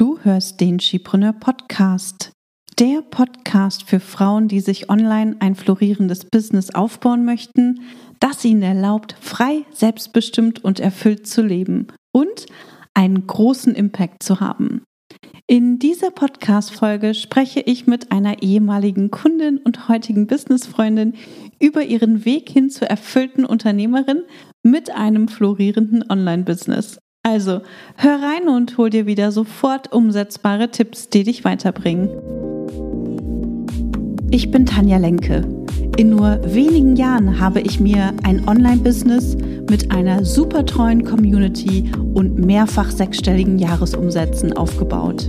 Du hörst den Skipreneur Podcast. Der Podcast für Frauen, die sich online ein florierendes Business aufbauen möchten, das ihnen erlaubt, frei, selbstbestimmt und erfüllt zu leben und einen großen Impact zu haben. In dieser Podcast-Folge spreche ich mit einer ehemaligen Kundin und heutigen Businessfreundin über ihren Weg hin zur erfüllten Unternehmerin mit einem florierenden Online-Business. Also hör rein und hol dir wieder sofort umsetzbare Tipps, die dich weiterbringen. Ich bin Tanja Lenke. In nur wenigen Jahren habe ich mir ein Online-Business mit einer super treuen Community und mehrfach sechsstelligen Jahresumsätzen aufgebaut.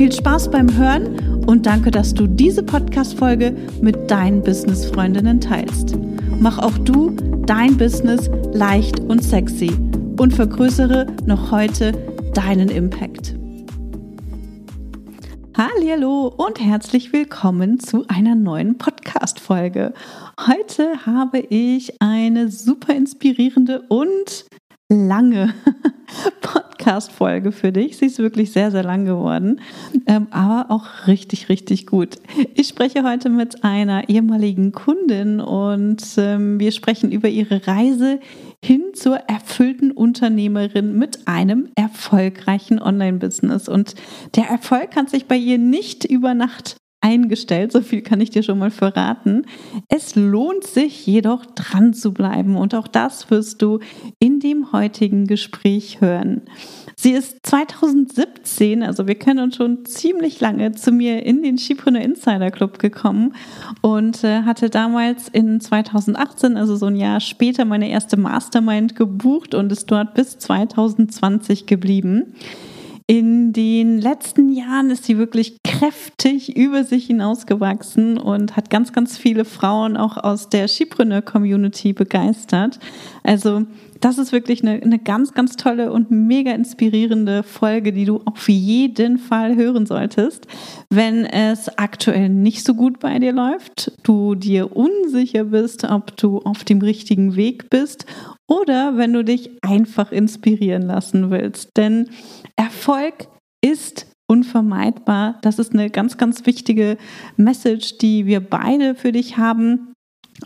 Viel Spaß beim Hören und danke, dass du diese Podcast-Folge mit deinen Business-Freundinnen teilst. Mach auch du dein Business leicht und sexy und vergrößere noch heute deinen Impact. Hallo und herzlich willkommen zu einer neuen Podcast Folge. Heute habe ich eine super inspirierende und lange Podcast-Folge für dich. Sie ist wirklich sehr, sehr lang geworden, ähm, aber auch richtig, richtig gut. Ich spreche heute mit einer ehemaligen Kundin und ähm, wir sprechen über ihre Reise hin zur erfüllten Unternehmerin mit einem erfolgreichen Online-Business. Und der Erfolg kann sich bei ihr nicht über Nacht eingestellt, so viel kann ich dir schon mal verraten. Es lohnt sich jedoch dran zu bleiben und auch das wirst du in dem heutigen Gespräch hören. Sie ist 2017, also wir kennen uns schon ziemlich lange, zu mir in den Skipreneur Insider Club gekommen und äh, hatte damals in 2018, also so ein Jahr später, meine erste Mastermind gebucht und ist dort bis 2020 geblieben. In den letzten Jahren ist sie wirklich kräftig über sich hinausgewachsen und hat ganz, ganz viele Frauen auch aus der Skipreneur-Community begeistert. Also das ist wirklich eine, eine ganz, ganz tolle und mega inspirierende Folge, die du auf jeden Fall hören solltest. Wenn es aktuell nicht so gut bei dir läuft, du dir unsicher bist, ob du auf dem richtigen Weg bist oder wenn du dich einfach inspirieren lassen willst. Denn Erfolg ist unvermeidbar. Das ist eine ganz, ganz wichtige Message, die wir beide für dich haben.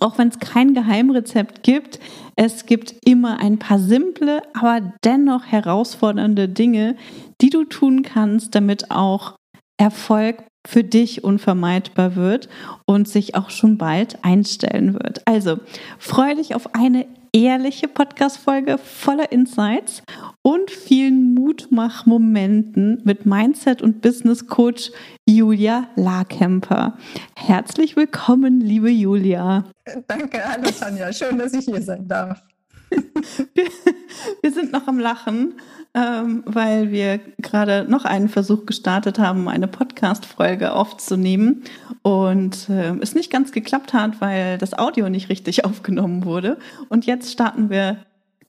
Auch wenn es kein Geheimrezept gibt, es gibt immer ein paar simple, aber dennoch herausfordernde Dinge, die du tun kannst, damit auch Erfolg für dich unvermeidbar wird und sich auch schon bald einstellen wird. Also freue dich auf eine ehrliche Podcast-Folge voller Insights und vielen Mutmach-Momenten mit Mindset- und Business-Coach Julia Larkemper. Herzlich willkommen, liebe Julia. Danke, hallo Tanja. Schön, dass ich hier sein darf. Wir, wir sind noch am Lachen ähm, weil wir gerade noch einen Versuch gestartet haben, eine Podcast-Folge aufzunehmen und äh, es nicht ganz geklappt hat, weil das Audio nicht richtig aufgenommen wurde. Und jetzt starten wir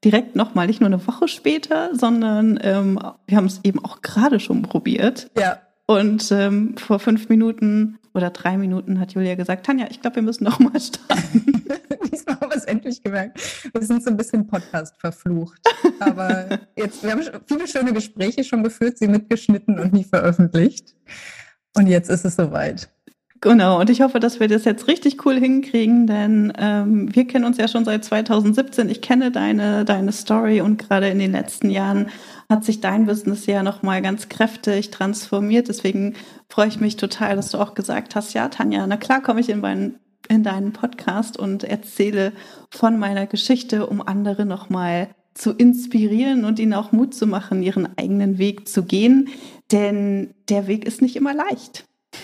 direkt nochmal, nicht nur eine Woche später, sondern ähm, wir haben es eben auch gerade schon probiert. Ja. Und ähm, vor fünf Minuten oder drei Minuten hat Julia gesagt, Tanja, ich glaube, wir müssen noch mal starten. Diesmal haben wir es endlich gemerkt. Wir sind so ein bisschen Podcast verflucht. Aber jetzt, wir haben viele schöne Gespräche schon geführt, sie mitgeschnitten und nie veröffentlicht. Und jetzt ist es soweit. Genau, und ich hoffe, dass wir das jetzt richtig cool hinkriegen, denn ähm, wir kennen uns ja schon seit 2017. Ich kenne deine, deine Story und gerade in den letzten Jahren hat sich dein Business ja nochmal ganz kräftig transformiert. Deswegen freue ich mich total, dass du auch gesagt hast, ja, Tanja, na klar komme ich in meinen in deinen Podcast und erzähle von meiner Geschichte, um andere nochmal zu inspirieren und ihnen auch Mut zu machen, ihren eigenen Weg zu gehen. Denn der Weg ist nicht immer leicht.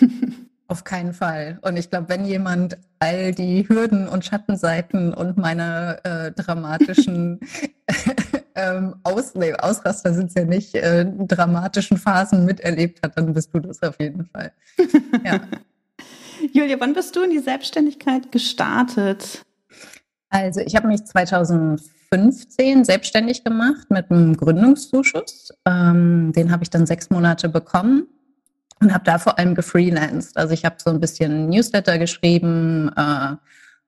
Auf keinen Fall. Und ich glaube, wenn jemand all die Hürden und Schattenseiten und meine äh, dramatischen ähm, Aus nee, Ausraster sind es ja nicht, äh, dramatischen Phasen miterlebt hat, dann bist du das auf jeden Fall. Ja. Julia, wann bist du in die Selbstständigkeit gestartet? Also ich habe mich 2015 selbstständig gemacht mit einem Gründungszuschuss. Ähm, den habe ich dann sechs Monate bekommen und habe da vor allem gefreelanced. Also ich habe so ein bisschen Newsletter geschrieben, äh,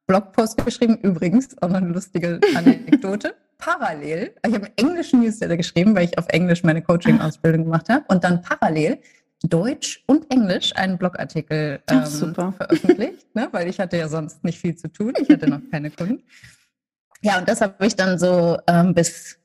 Blogpost geschrieben, übrigens auch noch eine lustige Anekdote. Parallel, ich habe einen englischen Newsletter geschrieben, weil ich auf Englisch meine Coaching-Ausbildung gemacht habe und dann parallel Deutsch und Englisch einen Blogartikel ähm, veröffentlicht, ne? weil ich hatte ja sonst nicht viel zu tun. Ich hatte noch keine Kunden. Ja, und das habe ich dann so ähm, bis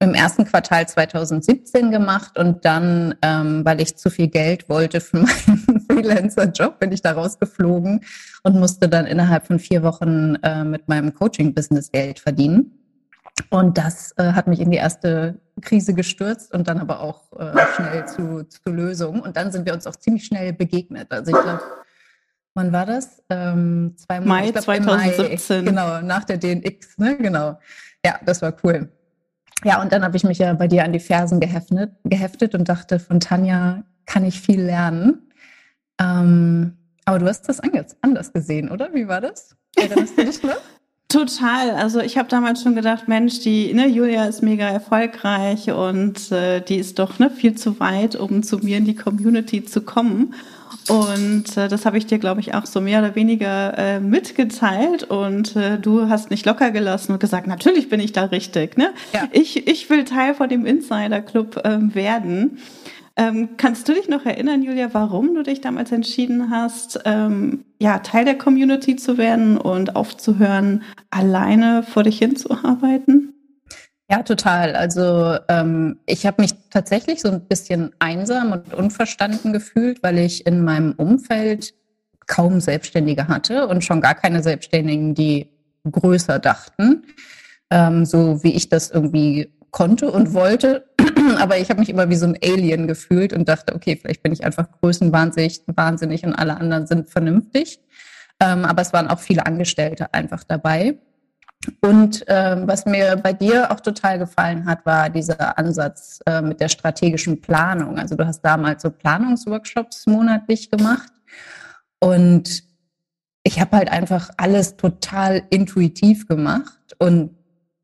im ersten Quartal 2017 gemacht und dann, ähm, weil ich zu viel Geld wollte für meinen Freelancer-Job, bin ich da rausgeflogen und musste dann innerhalb von vier Wochen äh, mit meinem Coaching-Business Geld verdienen. Und das äh, hat mich in die erste Krise gestürzt und dann aber auch äh, schnell zu, zu Lösungen. Und dann sind wir uns auch ziemlich schnell begegnet. Also ich glaube, wann war das? Ähm, zwei Monate, Mai glaub, 2017. Mai, genau, nach der DNX, ne? Genau. Ja, das war cool. Ja, und dann habe ich mich ja bei dir an die Fersen geheftet, geheftet und dachte, von Tanja kann ich viel lernen. Ähm, aber du hast das anders gesehen, oder? Wie war das? Erinnerst du dich noch? Total. Also ich habe damals schon gedacht, Mensch, die ne, Julia ist mega erfolgreich und äh, die ist doch ne, viel zu weit, um zu mir in die Community zu kommen. Und äh, das habe ich dir, glaube ich, auch so mehr oder weniger äh, mitgeteilt. Und äh, du hast nicht locker gelassen und gesagt, natürlich bin ich da richtig. Ne? Ja. Ich, ich will Teil von dem Insider Club ähm, werden. Ähm, kannst du dich noch erinnern, Julia, warum du dich damals entschieden hast, ähm, ja, Teil der Community zu werden und aufzuhören, alleine vor dich hinzuarbeiten? Ja, total. Also ähm, ich habe mich tatsächlich so ein bisschen einsam und unverstanden gefühlt, weil ich in meinem Umfeld kaum Selbstständige hatte und schon gar keine Selbstständigen, die größer dachten, ähm, so wie ich das irgendwie konnte und wollte. Aber ich habe mich immer wie so ein Alien gefühlt und dachte, okay, vielleicht bin ich einfach größenwahnsinnig wahnsinnig und alle anderen sind vernünftig. Ähm, aber es waren auch viele Angestellte einfach dabei. Und ähm, was mir bei dir auch total gefallen hat, war dieser Ansatz äh, mit der strategischen Planung. Also du hast damals so Planungsworkshops monatlich gemacht und ich habe halt einfach alles total intuitiv gemacht und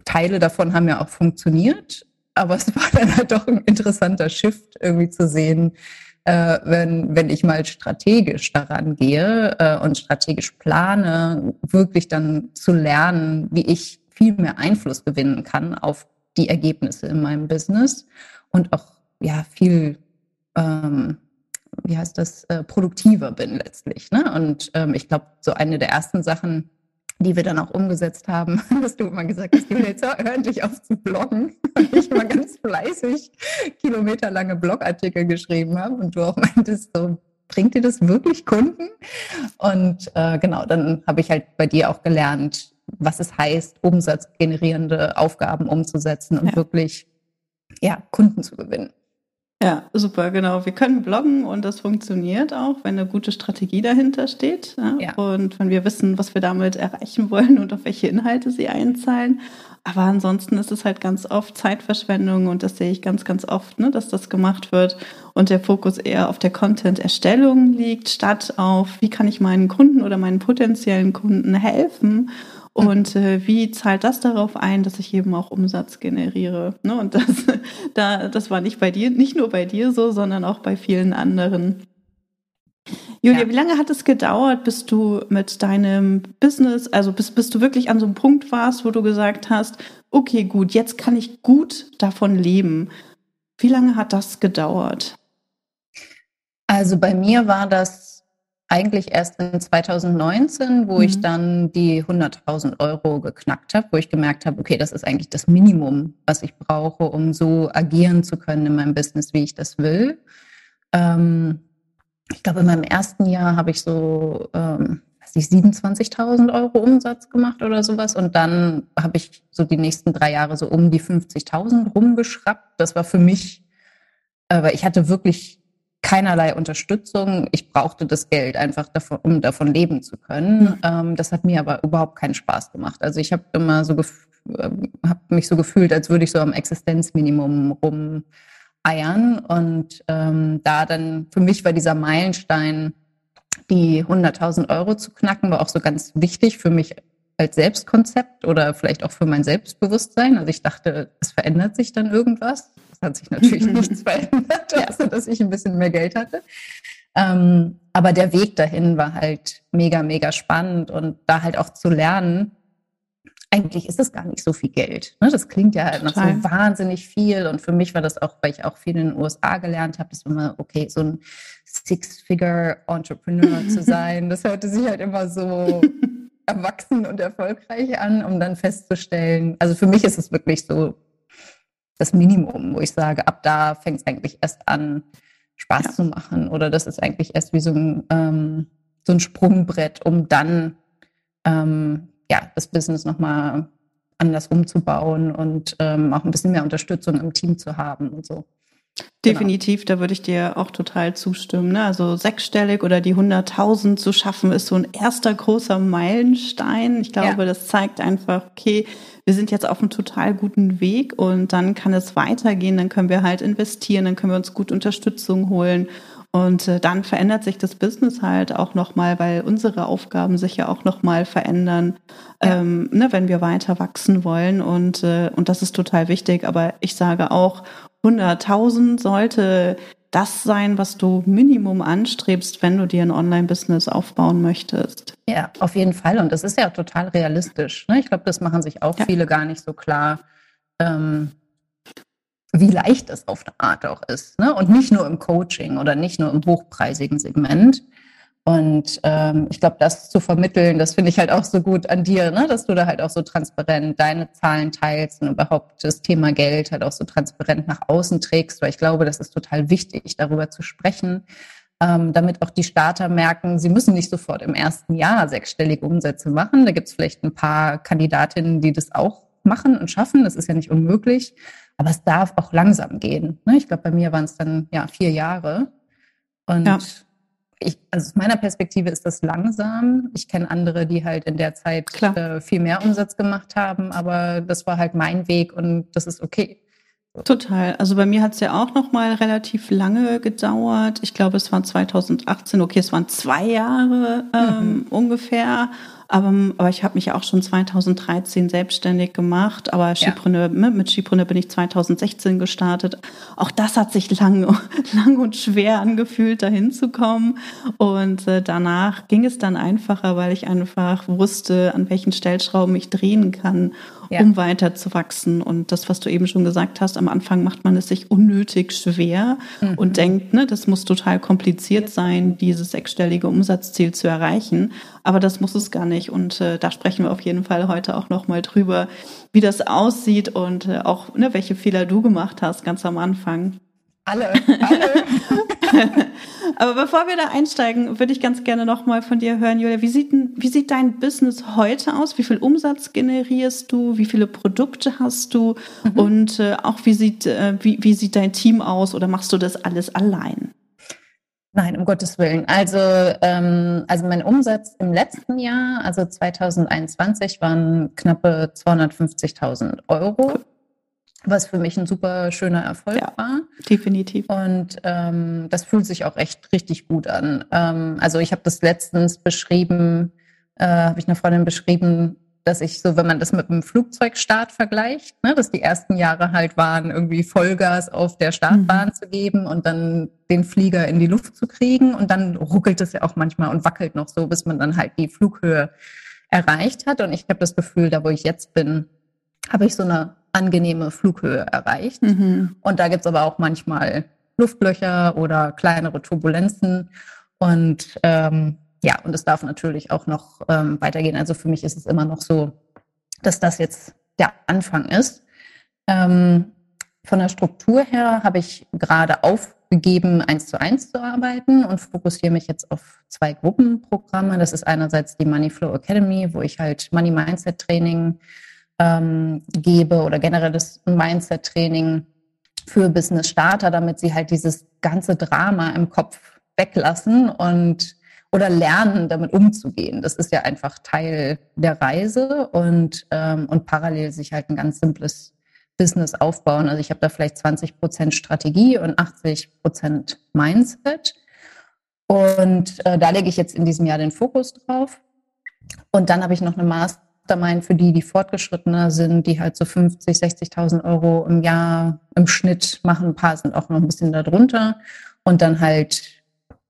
Teile davon haben ja auch funktioniert, aber es war dann halt doch ein interessanter Shift irgendwie zu sehen, äh, wenn, wenn ich mal strategisch daran gehe äh, und strategisch plane, wirklich dann zu lernen, wie ich viel mehr Einfluss gewinnen kann auf die Ergebnisse in meinem Business und auch ja viel ähm, wie heißt das, äh, produktiver bin letztlich. Ne? Und ähm, ich glaube, so eine der ersten Sachen, die wir dann auch umgesetzt haben, dass du immer gesagt hast, Julia, jetzt hör endlich auf zu bloggen. Und ich immer ganz fleißig kilometerlange Blogartikel geschrieben habe und du auch meintest, so, bringt dir das wirklich Kunden? Und äh, genau, dann habe ich halt bei dir auch gelernt, was es heißt, umsatzgenerierende Aufgaben umzusetzen und ja. wirklich ja, Kunden zu gewinnen. Ja, super, genau. Wir können bloggen und das funktioniert auch, wenn eine gute Strategie dahinter steht. Ja? ja. Und wenn wir wissen, was wir damit erreichen wollen und auf welche Inhalte sie einzahlen. Aber ansonsten ist es halt ganz oft Zeitverschwendung und das sehe ich ganz, ganz oft, ne, dass das gemacht wird und der Fokus eher auf der Content-Erstellung liegt, statt auf, wie kann ich meinen Kunden oder meinen potenziellen Kunden helfen und äh, wie zahlt das darauf ein, dass ich eben auch Umsatz generiere? Ne? Und das, da, das war nicht bei dir, nicht nur bei dir so, sondern auch bei vielen anderen. Julia, ja. wie lange hat es gedauert, bis du mit deinem Business, also bis, bis du wirklich an so einem Punkt warst, wo du gesagt hast, okay, gut, jetzt kann ich gut davon leben. Wie lange hat das gedauert? Also bei mir war das eigentlich erst in 2019, wo mhm. ich dann die 100.000 Euro geknackt habe, wo ich gemerkt habe, okay, das ist eigentlich das Minimum, was ich brauche, um so agieren zu können in meinem Business, wie ich das will. Ähm, ich glaube, in meinem ersten Jahr habe ich so, ähm, weiß ich, 27.000 Euro Umsatz gemacht oder sowas. Und dann habe ich so die nächsten drei Jahre so um die 50.000 rumgeschraubt. Das war für mich, äh, weil ich hatte wirklich keinerlei Unterstützung. Ich brauchte das Geld einfach, davon, um davon leben zu können. Mhm. Ähm, das hat mir aber überhaupt keinen Spaß gemacht. Also ich habe immer so äh, habe mich so gefühlt, als würde ich so am Existenzminimum rumeiern. Und ähm, da dann für mich war dieser Meilenstein die 100.000 Euro zu knacken, war auch so ganz wichtig für mich als Selbstkonzept oder vielleicht auch für mein Selbstbewusstsein. Also ich dachte, es verändert sich dann irgendwas. Es hat sich natürlich nichts verändert, ja. außer dass ich ein bisschen mehr Geld hatte. Ähm, aber der Weg dahin war halt mega, mega spannend und da halt auch zu lernen, eigentlich ist es gar nicht so viel Geld. Ne? Das klingt ja halt noch so wahnsinnig viel. Und für mich war das auch, weil ich auch viel in den USA gelernt habe, das war immer, okay, so ein Six-Figure-Entrepreneur zu sein. Das hörte sich halt immer so erwachsen und erfolgreich an, um dann festzustellen, also für mich ist es wirklich so das Minimum, wo ich sage, ab da fängt es eigentlich erst an, Spaß ja. zu machen. Oder das ist eigentlich erst wie so ein, ähm, so ein Sprungbrett, um dann ähm, ja, das Business nochmal anders umzubauen und ähm, auch ein bisschen mehr Unterstützung im Team zu haben und so. Definitiv, genau. da würde ich dir auch total zustimmen. Ne? Also sechsstellig oder die 100.000 zu schaffen, ist so ein erster großer Meilenstein. Ich glaube, ja. das zeigt einfach, okay, wir sind jetzt auf einem total guten Weg und dann kann es weitergehen, dann können wir halt investieren, dann können wir uns gut Unterstützung holen und äh, dann verändert sich das Business halt auch nochmal, weil unsere Aufgaben sich ja auch nochmal verändern, ja. ähm, ne, wenn wir weiter wachsen wollen. Und, äh, und das ist total wichtig. Aber ich sage auch, 100.000 sollte das sein, was du Minimum anstrebst, wenn du dir ein Online-Business aufbauen möchtest. Ja, auf jeden Fall. Und das ist ja total realistisch. Ne? Ich glaube, das machen sich auch ja. viele gar nicht so klar. Ähm, wie leicht es auf eine Art auch ist. Ne? Und nicht nur im Coaching oder nicht nur im hochpreisigen Segment. Und ähm, ich glaube, das zu vermitteln, das finde ich halt auch so gut an dir, ne? dass du da halt auch so transparent deine Zahlen teilst und überhaupt das Thema Geld halt auch so transparent nach außen trägst, weil ich glaube, das ist total wichtig, darüber zu sprechen, ähm, damit auch die Starter merken, sie müssen nicht sofort im ersten Jahr sechsstellige Umsätze machen. Da gibt es vielleicht ein paar Kandidatinnen, die das auch machen und schaffen. Das ist ja nicht unmöglich. Aber es darf auch langsam gehen. Ne? Ich glaube, bei mir waren es dann ja vier Jahre. Und ja. Ich, also aus meiner Perspektive ist das langsam. Ich kenne andere, die halt in der Zeit äh, viel mehr Umsatz gemacht haben, aber das war halt mein Weg und das ist okay. Total. Also bei mir hat es ja auch noch mal relativ lange gedauert. Ich glaube, es waren 2018. Okay, es waren zwei Jahre ähm, mhm. ungefähr. Aber, aber ich habe mich auch schon 2013 selbstständig gemacht. Aber Skipreneur, ja. mit Skipreneur bin ich 2016 gestartet. Auch das hat sich lang, lang und schwer angefühlt, dahin zu kommen. Und äh, danach ging es dann einfacher, weil ich einfach wusste, an welchen Stellschrauben ich drehen kann, ja. um weiter zu wachsen. Und das, was du eben schon gesagt hast, am Anfang macht man es sich unnötig schwer mhm. und denkt, ne, das muss total kompliziert sein, dieses sechsstellige Umsatzziel zu erreichen. Aber das muss es gar nicht. Und äh, da sprechen wir auf jeden Fall heute auch nochmal drüber, wie das aussieht und äh, auch, ne, welche Fehler du gemacht hast ganz am Anfang. Alle, alle. Aber bevor wir da einsteigen, würde ich ganz gerne nochmal von dir hören, Julia. Wie sieht, wie sieht dein Business heute aus? Wie viel Umsatz generierst du? Wie viele Produkte hast du? Mhm. Und äh, auch wie sieht, äh, wie, wie sieht dein Team aus? Oder machst du das alles allein? Nein, um Gottes Willen. Also, ähm, also mein Umsatz im letzten Jahr, also 2021, waren knappe 250.000 Euro, was für mich ein super schöner Erfolg ja, war. Definitiv. Und ähm, das fühlt sich auch echt richtig gut an. Ähm, also ich habe das letztens beschrieben, äh, habe ich einer Freundin beschrieben, dass ich so, wenn man das mit einem Flugzeugstart vergleicht, ne, dass die ersten Jahre halt waren, irgendwie Vollgas auf der Startbahn mhm. zu geben und dann den Flieger in die Luft zu kriegen und dann ruckelt es ja auch manchmal und wackelt noch so, bis man dann halt die Flughöhe erreicht hat. Und ich habe das Gefühl, da wo ich jetzt bin, habe ich so eine angenehme Flughöhe erreicht. Mhm. Und da gibt's aber auch manchmal Luftlöcher oder kleinere Turbulenzen. Und ähm, ja, und es darf natürlich auch noch ähm, weitergehen. Also für mich ist es immer noch so, dass das jetzt der Anfang ist. Ähm, von der Struktur her habe ich gerade aufgegeben, eins zu eins zu arbeiten und fokussiere mich jetzt auf zwei Gruppenprogramme. Das ist einerseits die Moneyflow Academy, wo ich halt Money Mindset Training ähm, gebe oder generell das Mindset Training für Business Starter, damit sie halt dieses ganze Drama im Kopf weglassen und oder lernen, damit umzugehen. Das ist ja einfach Teil der Reise und, ähm, und parallel sich halt ein ganz simples Business aufbauen. Also ich habe da vielleicht 20 Prozent Strategie und 80 Prozent Mindset. Und äh, da lege ich jetzt in diesem Jahr den Fokus drauf. Und dann habe ich noch eine Mastermind für die, die fortgeschrittener sind, die halt so 50, 60.000 Euro im Jahr im Schnitt machen. Ein paar sind auch noch ein bisschen darunter. Und dann halt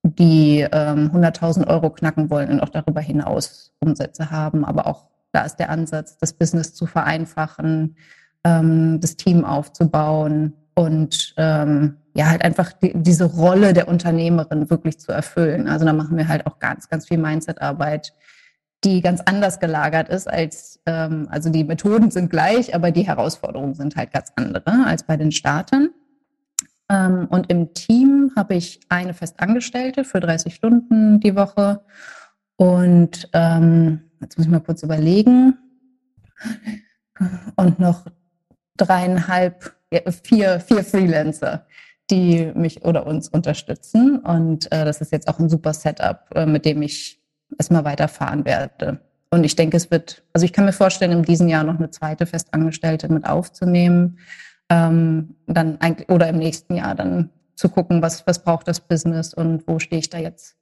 die ähm, 100.000 Euro knacken wollen und auch darüber hinaus Umsätze haben. Aber auch da ist der Ansatz, das Business zu vereinfachen, ähm, das Team aufzubauen und ähm, ja, halt einfach die, diese Rolle der Unternehmerin wirklich zu erfüllen. Also da machen wir halt auch ganz, ganz viel Mindset-Arbeit, die ganz anders gelagert ist als, ähm, also die Methoden sind gleich, aber die Herausforderungen sind halt ganz andere als bei den Startern. Ähm, und im Team habe ich eine Festangestellte für 30 Stunden die Woche. Und ähm, jetzt muss ich mal kurz überlegen. Und noch dreieinhalb, vier, vier Freelancer, die mich oder uns unterstützen. Und äh, das ist jetzt auch ein super Setup, äh, mit dem ich erstmal weiterfahren werde. Und ich denke, es wird, also ich kann mir vorstellen, in diesem Jahr noch eine zweite Festangestellte mit aufzunehmen. Ähm, dann eigentlich, oder im nächsten Jahr dann zu gucken, was, was braucht das Business und wo stehe ich da jetzt.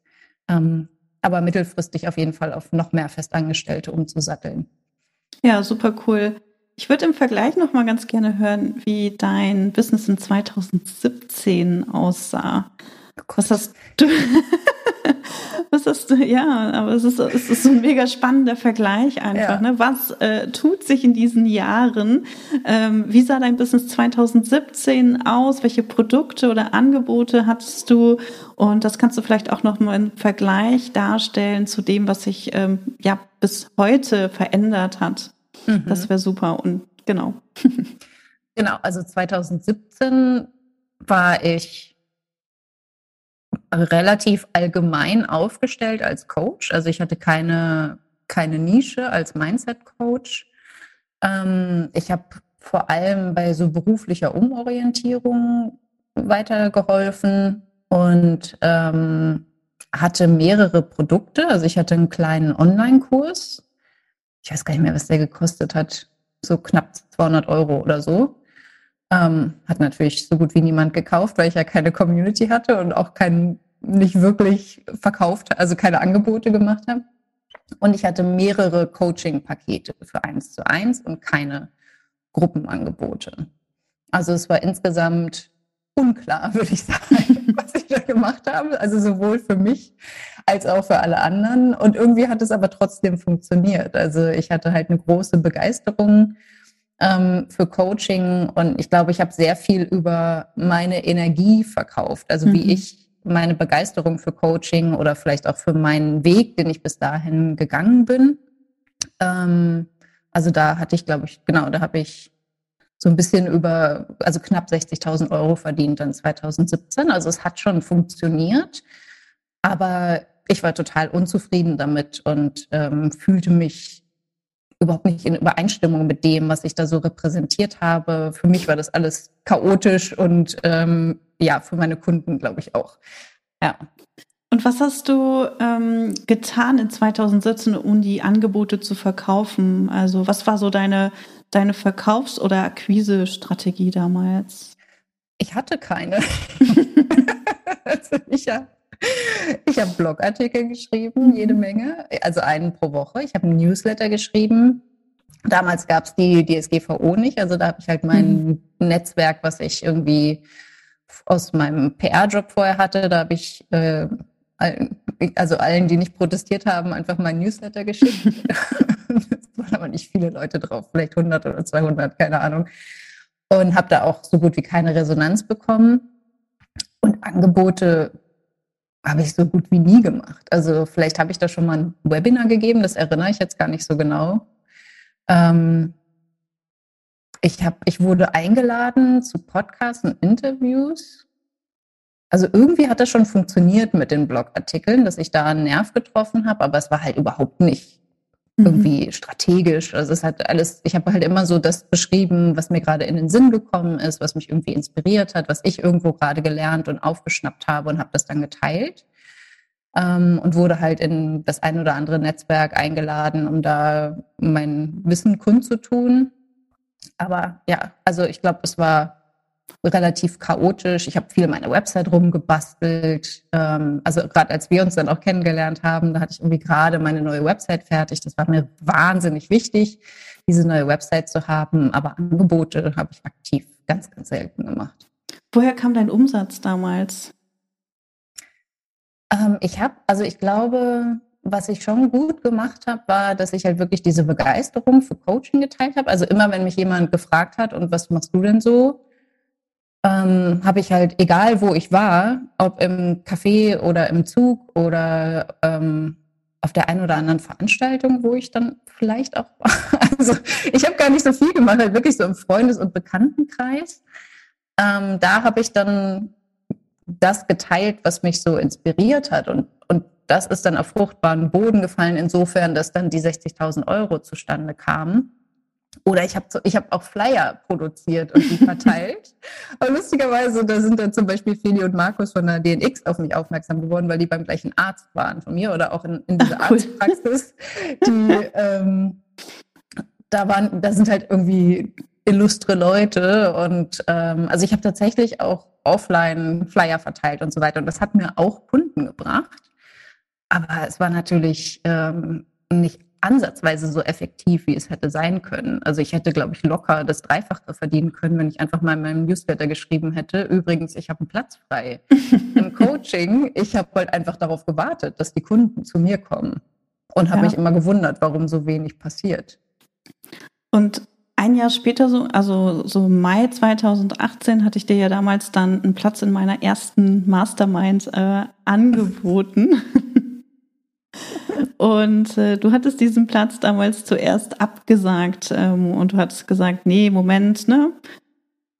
Ähm, aber mittelfristig auf jeden Fall auf noch mehr Festangestellte umzusatteln. Ja, super cool. Ich würde im Vergleich noch mal ganz gerne hören, wie dein Business in 2017 aussah. Was hast du? was hast du? Ja, aber es ist, es ist so ein mega spannender Vergleich einfach. Ja. Ne? Was äh, tut sich in diesen Jahren? Ähm, wie sah dein Business 2017 aus? Welche Produkte oder Angebote hattest du? Und das kannst du vielleicht auch noch mal im Vergleich darstellen zu dem, was sich ähm, ja bis heute verändert hat. Mhm. Das wäre super und genau. genau, also 2017 war ich relativ allgemein aufgestellt als Coach. Also ich hatte keine, keine Nische als Mindset-Coach. Ähm, ich habe vor allem bei so beruflicher Umorientierung weitergeholfen und ähm, hatte mehrere Produkte. Also ich hatte einen kleinen Online-Kurs, ich weiß gar nicht mehr, was der gekostet hat, so knapp 200 Euro oder so. Ähm, hat natürlich so gut wie niemand gekauft, weil ich ja keine Community hatte und auch kein, nicht wirklich verkauft, also keine Angebote gemacht habe. Und ich hatte mehrere Coaching-Pakete für eins zu eins und keine Gruppenangebote. Also es war insgesamt unklar, würde ich sagen, was ich da gemacht habe. Also sowohl für mich als auch für alle anderen. Und irgendwie hat es aber trotzdem funktioniert. Also ich hatte halt eine große Begeisterung ähm, für Coaching und ich glaube, ich habe sehr viel über meine Energie verkauft. Also mhm. wie ich meine Begeisterung für Coaching oder vielleicht auch für meinen Weg, den ich bis dahin gegangen bin. Ähm, also da hatte ich, glaube ich, genau, da habe ich so ein bisschen über, also knapp 60.000 Euro verdient dann 2017. Also es hat schon funktioniert, aber ich war total unzufrieden damit und ähm, fühlte mich überhaupt nicht in Übereinstimmung mit dem, was ich da so repräsentiert habe. Für mich war das alles chaotisch und ähm, ja, für meine Kunden glaube ich auch. Ja. Und was hast du ähm, getan in 2017, um die Angebote zu verkaufen? Also was war so deine deine Verkaufs- oder Akquise-Strategie damals? Ich hatte keine. also ich habe ich hab Blogartikel geschrieben, mhm. jede Menge, also einen pro Woche. Ich habe ein Newsletter geschrieben. Damals gab es die DSGVO nicht, also da habe ich halt mein mhm. Netzwerk, was ich irgendwie aus meinem PR-Job vorher hatte, da habe ich äh, also allen, die nicht protestiert haben, einfach mein Newsletter geschickt. waren aber nicht viele Leute drauf, vielleicht 100 oder 200, keine Ahnung. Und habe da auch so gut wie keine Resonanz bekommen. Und Angebote habe ich so gut wie nie gemacht. Also vielleicht habe ich da schon mal ein Webinar gegeben, das erinnere ich jetzt gar nicht so genau. Ähm, ich, hab, ich wurde eingeladen zu Podcasts und Interviews. Also irgendwie hat das schon funktioniert mit den Blogartikeln, dass ich da einen Nerv getroffen habe, aber es war halt überhaupt nicht Mhm. irgendwie strategisch. Also es hat alles, ich habe halt immer so das beschrieben, was mir gerade in den Sinn gekommen ist, was mich irgendwie inspiriert hat, was ich irgendwo gerade gelernt und aufgeschnappt habe und habe das dann geteilt. Ähm, und wurde halt in das ein oder andere Netzwerk eingeladen, um da mein Wissen kundzutun. Aber ja, also ich glaube, es war relativ chaotisch. Ich habe viel meine Website rumgebastelt. Ähm, also gerade als wir uns dann auch kennengelernt haben, da hatte ich irgendwie gerade meine neue Website fertig. Das war mir wahnsinnig wichtig, diese neue Website zu haben. Aber Angebote habe ich aktiv ganz, ganz selten gemacht. Woher kam dein Umsatz damals? Ähm, ich habe, also ich glaube, was ich schon gut gemacht habe, war, dass ich halt wirklich diese Begeisterung für Coaching geteilt habe. Also immer, wenn mich jemand gefragt hat, und was machst du denn so, ähm, habe ich halt, egal wo ich war, ob im Café oder im Zug oder ähm, auf der einen oder anderen Veranstaltung, wo ich dann vielleicht auch war. Also ich habe gar nicht so viel gemacht, halt wirklich so im Freundes- und Bekanntenkreis. Ähm, da habe ich dann das geteilt, was mich so inspiriert hat. Und, und das ist dann auf fruchtbaren Boden gefallen, insofern, dass dann die 60.000 Euro zustande kamen. Oder ich habe ich hab auch Flyer produziert und die verteilt. Aber lustigerweise, da sind dann zum Beispiel Feli und Markus von der DNX auf mich aufmerksam geworden, weil die beim gleichen Arzt waren von mir oder auch in, in dieser Ach, cool. Arztpraxis. Die, ähm, da waren, da sind halt irgendwie illustre Leute und ähm, also ich habe tatsächlich auch offline Flyer verteilt und so weiter und das hat mir auch Kunden gebracht. Aber es war natürlich ähm, nicht ansatzweise so effektiv, wie es hätte sein können. Also ich hätte, glaube ich, locker das Dreifache verdienen können, wenn ich einfach mal in meinem Newsletter geschrieben hätte, übrigens, ich habe einen Platz frei im Coaching. Ich habe halt einfach darauf gewartet, dass die Kunden zu mir kommen und habe ja. mich immer gewundert, warum so wenig passiert. Und ein Jahr später, so, also so Mai 2018, hatte ich dir ja damals dann einen Platz in meiner ersten Mastermind äh, angeboten. Und äh, du hattest diesen Platz damals zuerst abgesagt ähm, und du hattest gesagt, nee, Moment, ne?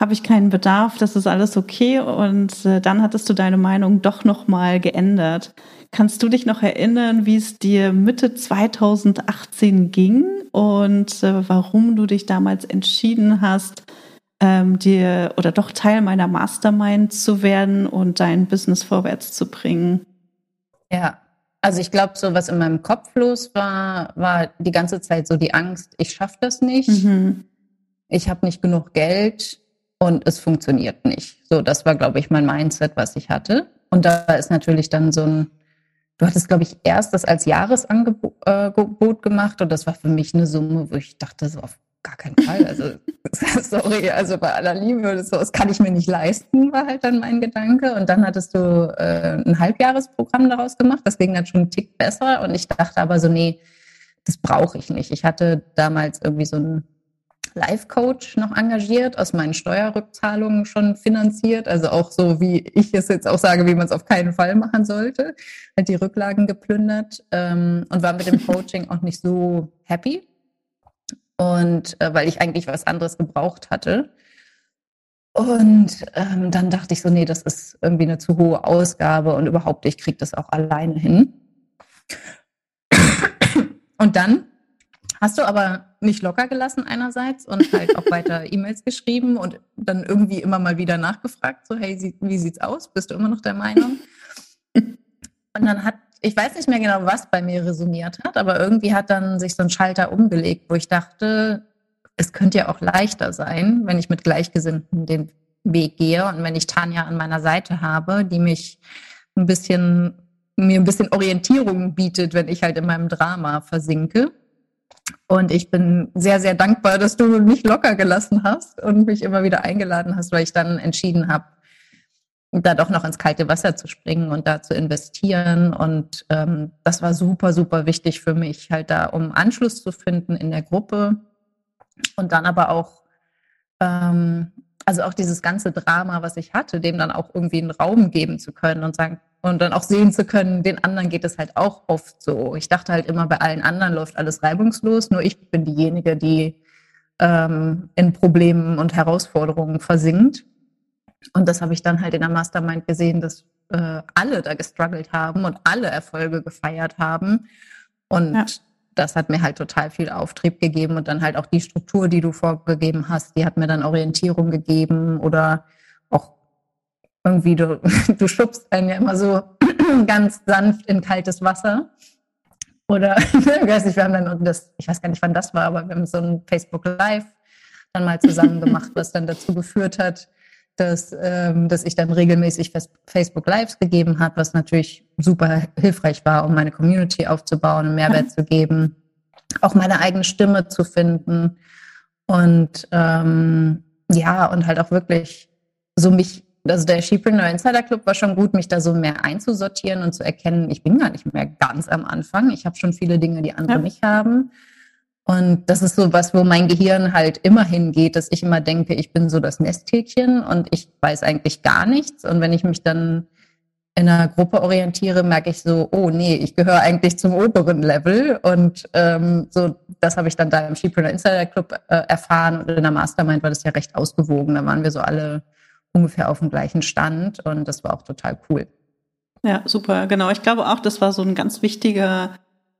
Habe ich keinen Bedarf, das ist alles okay. Und äh, dann hattest du deine Meinung doch nochmal geändert. Kannst du dich noch erinnern, wie es dir Mitte 2018 ging und äh, warum du dich damals entschieden hast, ähm, dir oder doch Teil meiner Mastermind zu werden und dein Business vorwärts zu bringen? Ja, also ich glaube, so was in meinem Kopf los war, war die ganze Zeit so die Angst, ich schaffe das nicht, mhm. ich habe nicht genug Geld und es funktioniert nicht. So, das war, glaube ich, mein Mindset, was ich hatte. Und da ist natürlich dann so ein, du hattest, glaube ich, erst das als Jahresangebot äh, gemacht und das war für mich eine Summe, wo ich dachte, so auf gar keinen Fall. Also, sorry, also bei aller Liebe, das, das kann ich mir nicht leisten, war halt dann mein Gedanke. Und dann hattest du äh, ein Halbjahresprogramm daraus gemacht. Das ging dann schon einen Tick besser. Und ich dachte aber so, nee, das brauche ich nicht. Ich hatte damals irgendwie so einen Life-Coach noch engagiert, aus meinen Steuerrückzahlungen schon finanziert. Also auch so, wie ich es jetzt auch sage, wie man es auf keinen Fall machen sollte. Hat die Rücklagen geplündert ähm, und war mit dem Coaching auch nicht so happy und äh, weil ich eigentlich was anderes gebraucht hatte. Und ähm, dann dachte ich so, nee, das ist irgendwie eine zu hohe Ausgabe und überhaupt, ich kriege das auch alleine hin. Und dann hast du aber nicht locker gelassen einerseits und halt auch weiter E-Mails geschrieben und dann irgendwie immer mal wieder nachgefragt, so hey, wie sieht's aus? Bist du immer noch der Meinung? Und dann hat ich weiß nicht mehr genau, was bei mir resoniert hat, aber irgendwie hat dann sich so ein Schalter umgelegt, wo ich dachte, es könnte ja auch leichter sein, wenn ich mit Gleichgesinnten den Weg gehe und wenn ich Tanja an meiner Seite habe, die mich ein bisschen, mir ein bisschen Orientierung bietet, wenn ich halt in meinem Drama versinke. Und ich bin sehr, sehr dankbar, dass du mich locker gelassen hast und mich immer wieder eingeladen hast, weil ich dann entschieden habe, da doch noch ins kalte Wasser zu springen und da zu investieren. Und ähm, das war super, super wichtig für mich, halt da, um Anschluss zu finden in der Gruppe und dann aber auch, ähm, also auch dieses ganze Drama, was ich hatte, dem dann auch irgendwie einen Raum geben zu können und sagen, und dann auch sehen zu können, den anderen geht es halt auch oft so. Ich dachte halt immer, bei allen anderen läuft alles reibungslos, nur ich bin diejenige, die ähm, in Problemen und Herausforderungen versinkt. Und das habe ich dann halt in der Mastermind gesehen, dass äh, alle da gestruggelt haben und alle Erfolge gefeiert haben. Und ja. das hat mir halt total viel Auftrieb gegeben und dann halt auch die Struktur, die du vorgegeben hast, die hat mir dann Orientierung gegeben oder auch irgendwie, du, du schubst einen ja immer so ganz sanft in kaltes Wasser. Oder, ich weiß nicht, wir haben dann das, ich weiß gar nicht, wann das war, aber wir haben so ein Facebook Live dann mal zusammen gemacht, was dann dazu geführt hat, dass, ähm, dass ich dann regelmäßig Facebook Lives gegeben habe, was natürlich super hilfreich war, um meine Community aufzubauen, einen Mehrwert zu geben, auch meine eigene Stimme zu finden und ähm, ja, und halt auch wirklich so mich, also der Shepreneur Insider Club war schon gut, mich da so mehr einzusortieren und zu erkennen, ich bin gar nicht mehr ganz am Anfang. Ich habe schon viele Dinge, die andere ja. nicht haben. Und das ist so was, wo mein Gehirn halt immer hingeht, dass ich immer denke, ich bin so das Nesthäkchen und ich weiß eigentlich gar nichts. Und wenn ich mich dann in einer Gruppe orientiere, merke ich so, oh nee, ich gehöre eigentlich zum oberen Level. Und ähm, so, das habe ich dann da im Skipreneur Insider Club äh, erfahren. Und in der Mastermind war das ja recht ausgewogen. Da waren wir so alle ungefähr auf dem gleichen Stand und das war auch total cool. Ja, super, genau. Ich glaube auch, das war so ein ganz wichtiger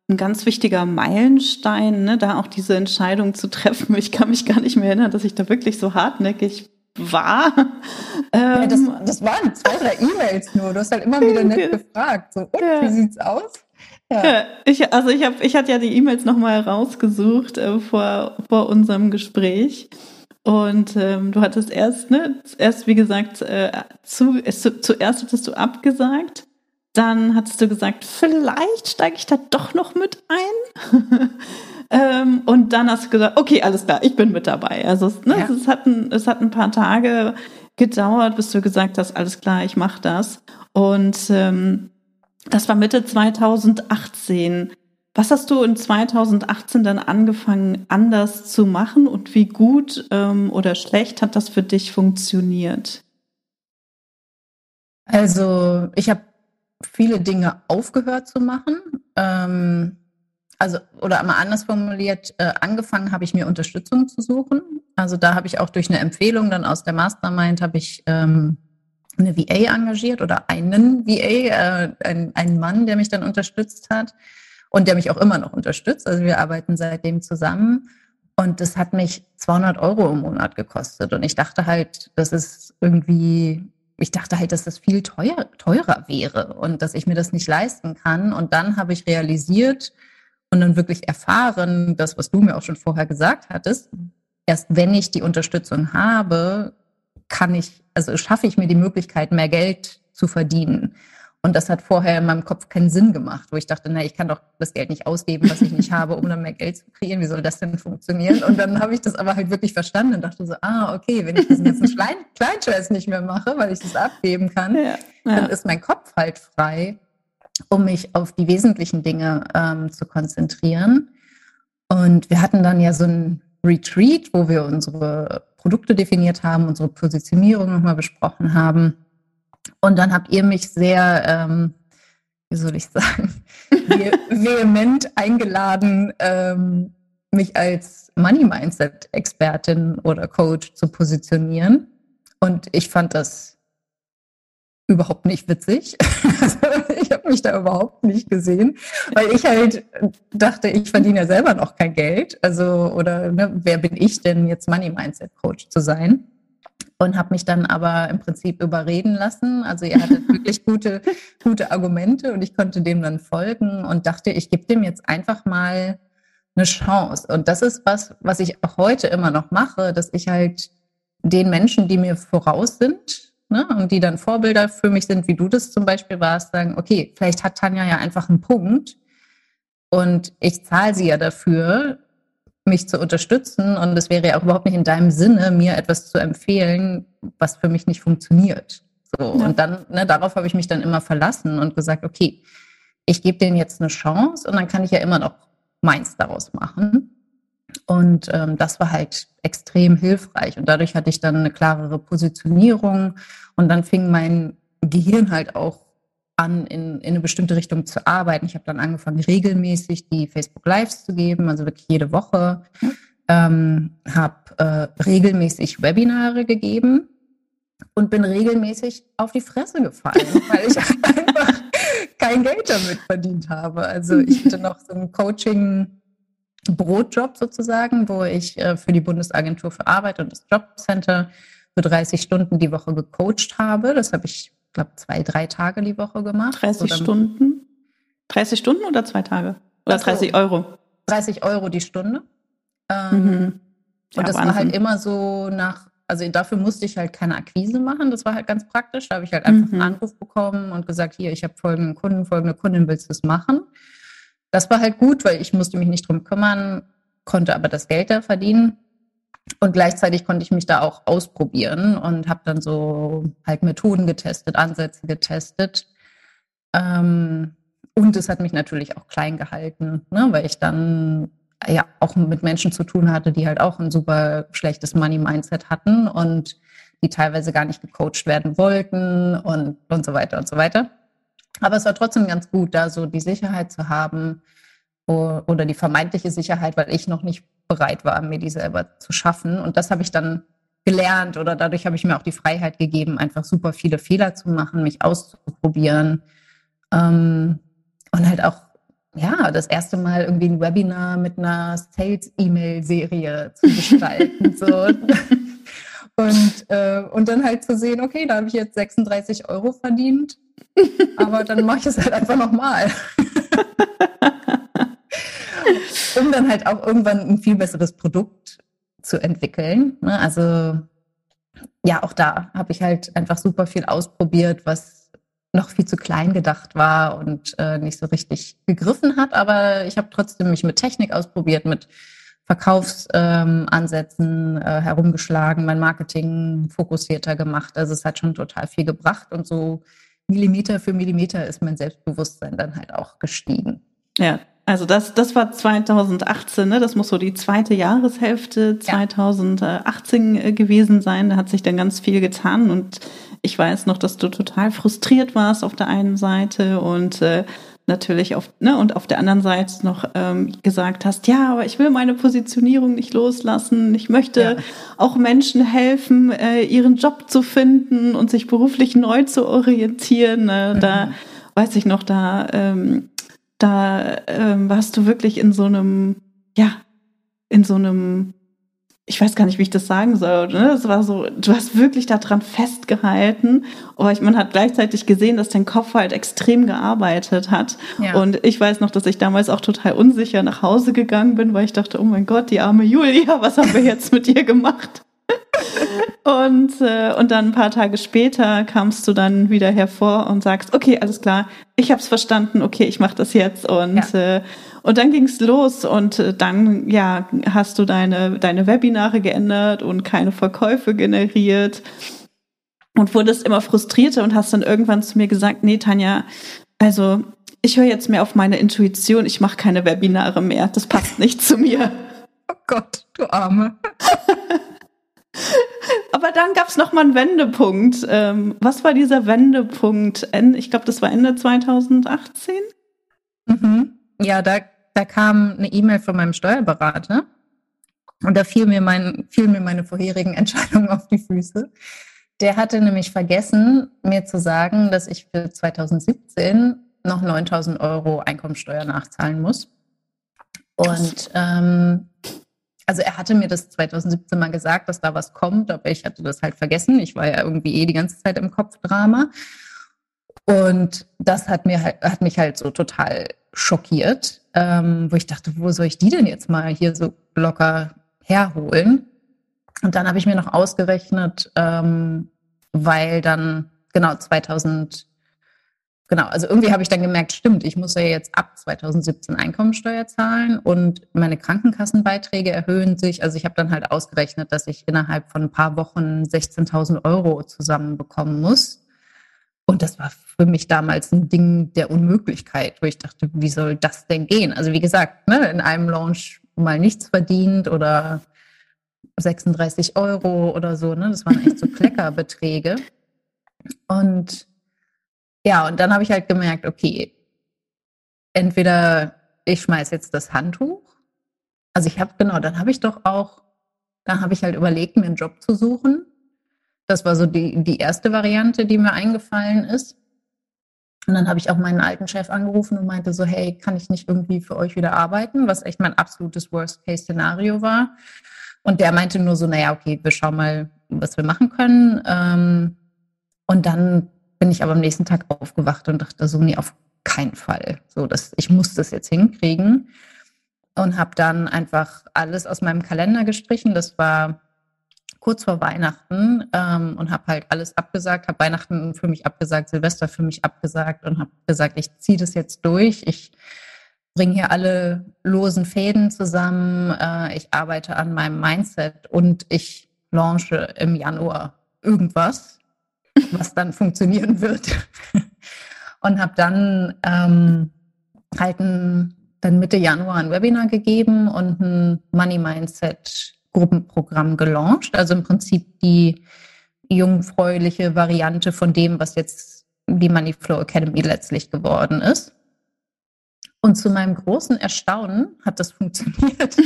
ein ganz wichtiger Meilenstein, ne, da auch diese Entscheidung zu treffen. Ich kann mich gar nicht mehr erinnern, dass ich da wirklich so hartnäckig war. Ja, das, ähm, das, waren zwei, drei E-Mails nur. Du hast halt immer wieder nett gefragt. So, und ja. wie sieht's aus? Ja. ja ich, also ich habe, ich hatte ja die E-Mails nochmal rausgesucht äh, vor, vor unserem Gespräch. Und ähm, du hattest erst, ne, erst wie gesagt, äh, zu, äh, zuerst hattest du abgesagt dann hattest du gesagt, vielleicht steige ich da doch noch mit ein. ähm, und dann hast du gesagt, okay, alles klar, ich bin mit dabei. Also ne, ja. es, hat ein, es hat ein paar Tage gedauert, bis du gesagt hast, alles klar, ich mache das. Und ähm, das war Mitte 2018. Was hast du in 2018 dann angefangen, anders zu machen und wie gut ähm, oder schlecht hat das für dich funktioniert? Also ich habe viele Dinge aufgehört zu machen. Ähm, also, oder mal anders formuliert, äh, angefangen habe ich mir Unterstützung zu suchen. Also da habe ich auch durch eine Empfehlung dann aus der Mastermind habe ich ähm, eine VA engagiert oder einen VA, äh, ein, einen Mann, der mich dann unterstützt hat und der mich auch immer noch unterstützt. Also wir arbeiten seitdem zusammen. Und das hat mich 200 Euro im Monat gekostet. Und ich dachte halt, das ist irgendwie ich dachte halt, dass das viel teuer, teurer wäre und dass ich mir das nicht leisten kann. Und dann habe ich realisiert und dann wirklich erfahren, das, was du mir auch schon vorher gesagt hattest, erst wenn ich die Unterstützung habe, kann ich, also schaffe ich mir die Möglichkeit, mehr Geld zu verdienen. Und das hat vorher in meinem Kopf keinen Sinn gemacht, wo ich dachte, na, ich kann doch das Geld nicht ausgeben, was ich nicht habe, um dann mehr Geld zu kreieren. Wie soll das denn funktionieren? Und dann habe ich das aber halt wirklich verstanden und dachte so, ah, okay, wenn ich diesen ganzen Klein Kleinscheiß nicht mehr mache, weil ich das abgeben kann, ja, ja. dann ist mein Kopf halt frei, um mich auf die wesentlichen Dinge ähm, zu konzentrieren. Und wir hatten dann ja so ein Retreat, wo wir unsere Produkte definiert haben, unsere Positionierung nochmal besprochen haben. Und dann habt ihr mich sehr, ähm, wie soll ich sagen, vehement eingeladen, ähm, mich als Money Mindset Expertin oder Coach zu positionieren. Und ich fand das überhaupt nicht witzig. Also ich habe mich da überhaupt nicht gesehen, weil ich halt dachte, ich verdiene ja selber noch kein Geld. Also, oder ne, wer bin ich denn jetzt Money Mindset Coach zu sein? Und habe mich dann aber im Prinzip überreden lassen. Also ihr hattet wirklich gute, gute Argumente und ich konnte dem dann folgen und dachte, ich gebe dem jetzt einfach mal eine Chance. Und das ist was, was ich auch heute immer noch mache, dass ich halt den Menschen, die mir voraus sind ne, und die dann Vorbilder für mich sind, wie du das zum Beispiel warst, sagen, okay, vielleicht hat Tanja ja einfach einen Punkt und ich zahle sie ja dafür, mich zu unterstützen. Und es wäre ja auch überhaupt nicht in deinem Sinne, mir etwas zu empfehlen, was für mich nicht funktioniert. So. Ja. Und dann, ne, darauf habe ich mich dann immer verlassen und gesagt, okay, ich gebe denen jetzt eine Chance und dann kann ich ja immer noch meins daraus machen. Und ähm, das war halt extrem hilfreich. Und dadurch hatte ich dann eine klarere Positionierung. Und dann fing mein Gehirn halt auch an, in, in eine bestimmte Richtung zu arbeiten. Ich habe dann angefangen, regelmäßig die Facebook Lives zu geben, also wirklich jede Woche. Ähm, habe äh, regelmäßig Webinare gegeben und bin regelmäßig auf die Fresse gefallen, weil ich einfach kein Geld damit verdient habe. Also ich hatte noch so einen Coaching Brotjob sozusagen, wo ich äh, für die Bundesagentur für Arbeit und das Jobcenter für 30 Stunden die Woche gecoacht habe. Das habe ich glaube, zwei, drei Tage die Woche gemacht. 30 oder Stunden? 30 Stunden oder zwei Tage? Oder so, 30 Euro? 30 Euro die Stunde. Ähm, mhm. ja, und das Wahnsinn. war halt immer so nach, Also dafür musste ich halt keine Akquise machen. Das war halt ganz praktisch. Da habe ich halt einfach mhm. einen Anruf bekommen und gesagt, hier, ich habe folgenden Kunden, folgende Kundin, willst du es machen? Das war halt gut, weil ich musste mich nicht drum kümmern, konnte aber das Geld da verdienen. Und gleichzeitig konnte ich mich da auch ausprobieren und habe dann so halt Methoden getestet, Ansätze getestet. Ähm, und es hat mich natürlich auch klein gehalten, ne, weil ich dann ja auch mit Menschen zu tun hatte, die halt auch ein super schlechtes Money-Mindset hatten und die teilweise gar nicht gecoacht werden wollten und, und so weiter und so weiter. Aber es war trotzdem ganz gut, da so die Sicherheit zu haben oder die vermeintliche Sicherheit, weil ich noch nicht bereit war, mir die selber zu schaffen. Und das habe ich dann gelernt oder dadurch habe ich mir auch die Freiheit gegeben, einfach super viele Fehler zu machen, mich auszuprobieren ähm, und halt auch ja, das erste Mal irgendwie ein Webinar mit einer Sales-E-Mail-Serie zu gestalten. so. Und, äh, und dann halt zu sehen, okay, da habe ich jetzt 36 Euro verdient, aber dann mache ich es halt einfach nochmal. um dann halt auch irgendwann ein viel besseres Produkt zu entwickeln. Ne? Also ja, auch da habe ich halt einfach super viel ausprobiert, was noch viel zu klein gedacht war und äh, nicht so richtig gegriffen hat. Aber ich habe trotzdem mich mit Technik ausprobiert, mit Verkaufsansätzen ähm, äh, herumgeschlagen, mein Marketing fokussierter gemacht. Also es hat schon total viel gebracht und so Millimeter für Millimeter ist mein Selbstbewusstsein dann halt auch gestiegen. Ja, also das, das war 2018, ne? das muss so die zweite Jahreshälfte 2018 ja. Äh, gewesen sein. Da hat sich dann ganz viel getan und ich weiß noch, dass du total frustriert warst auf der einen Seite und äh, natürlich auf, ne, und auf der anderen Seite noch ähm, gesagt hast, ja, aber ich will meine Positionierung nicht loslassen. Ich möchte ja. auch Menschen helfen, äh, ihren Job zu finden und sich beruflich neu zu orientieren. Ne? Mhm. Da weiß ich noch, da, ähm, da ähm, warst du wirklich in so einem, ja, in so einem ich weiß gar nicht, wie ich das sagen soll. Ne? Es war so, du hast wirklich daran festgehalten, aber ich, man hat gleichzeitig gesehen, dass dein Kopf halt extrem gearbeitet hat. Ja. Und ich weiß noch, dass ich damals auch total unsicher nach Hause gegangen bin, weil ich dachte, oh mein Gott, die arme Julia, was haben wir jetzt mit ihr gemacht? und, äh, und dann ein paar Tage später kamst du dann wieder hervor und sagst, okay, alles klar, ich habe es verstanden, okay, ich mache das jetzt. Und, ja. äh, und dann ging's los und äh, dann ja, hast du deine, deine Webinare geändert und keine Verkäufe generiert und wurdest immer frustrierter und hast dann irgendwann zu mir gesagt, nee, Tanja, also ich höre jetzt mehr auf meine Intuition, ich mache keine Webinare mehr, das passt nicht zu mir. Oh Gott, du Arme. Aber dann gab es nochmal einen Wendepunkt. Ähm, was war dieser Wendepunkt? Ich glaube, das war Ende 2018. Mhm. Ja, da, da kam eine E-Mail von meinem Steuerberater und da fiel mir, mein, fiel mir meine vorherigen Entscheidungen auf die Füße. Der hatte nämlich vergessen, mir zu sagen, dass ich für 2017 noch 9000 Euro Einkommensteuer nachzahlen muss. Und ähm, also er hatte mir das 2017 mal gesagt, dass da was kommt, aber ich hatte das halt vergessen. Ich war ja irgendwie eh die ganze Zeit im Kopfdrama. Und das hat mir halt, hat mich halt so total schockiert, ähm, wo ich dachte, wo soll ich die denn jetzt mal hier so locker herholen? Und dann habe ich mir noch ausgerechnet, ähm, weil dann genau 2000 genau, also irgendwie habe ich dann gemerkt, stimmt, ich muss ja jetzt ab 2017 Einkommensteuer zahlen und meine Krankenkassenbeiträge erhöhen sich. Also ich habe dann halt ausgerechnet, dass ich innerhalb von ein paar Wochen 16.000 Euro zusammenbekommen muss. Und das war für mich damals ein Ding der Unmöglichkeit, wo ich dachte, wie soll das denn gehen? Also wie gesagt, ne, in einem Launch mal nichts verdient oder 36 Euro oder so, ne? Das waren echt so Kleckerbeträge. Und ja, und dann habe ich halt gemerkt, okay, entweder ich schmeiße jetzt das Handtuch. Also ich habe, genau, dann habe ich doch auch, dann habe ich halt überlegt, mir einen Job zu suchen. Das war so die, die erste Variante, die mir eingefallen ist. Und dann habe ich auch meinen alten Chef angerufen und meinte so, hey, kann ich nicht irgendwie für euch wieder arbeiten? Was echt mein absolutes Worst-Case-Szenario war. Und der meinte nur so, naja, okay, wir schauen mal, was wir machen können. Ähm, und dann bin ich aber am nächsten Tag aufgewacht und dachte so, nee, auf keinen Fall. So, dass ich muss das jetzt hinkriegen und habe dann einfach alles aus meinem Kalender gestrichen. Das war kurz vor Weihnachten ähm, und habe halt alles abgesagt, habe Weihnachten für mich abgesagt, Silvester für mich abgesagt und habe gesagt, ich ziehe das jetzt durch. Ich bringe hier alle losen Fäden zusammen. Äh, ich arbeite an meinem Mindset und ich launche im Januar irgendwas, was dann funktionieren wird. und habe dann ähm, halt ein, dann Mitte Januar ein Webinar gegeben und ein Money Mindset Gruppenprogramm gelauncht. Also im Prinzip die jungfräuliche Variante von dem, was jetzt die Moneyflow Academy letztlich geworden ist. Und zu meinem großen Erstaunen hat das funktioniert.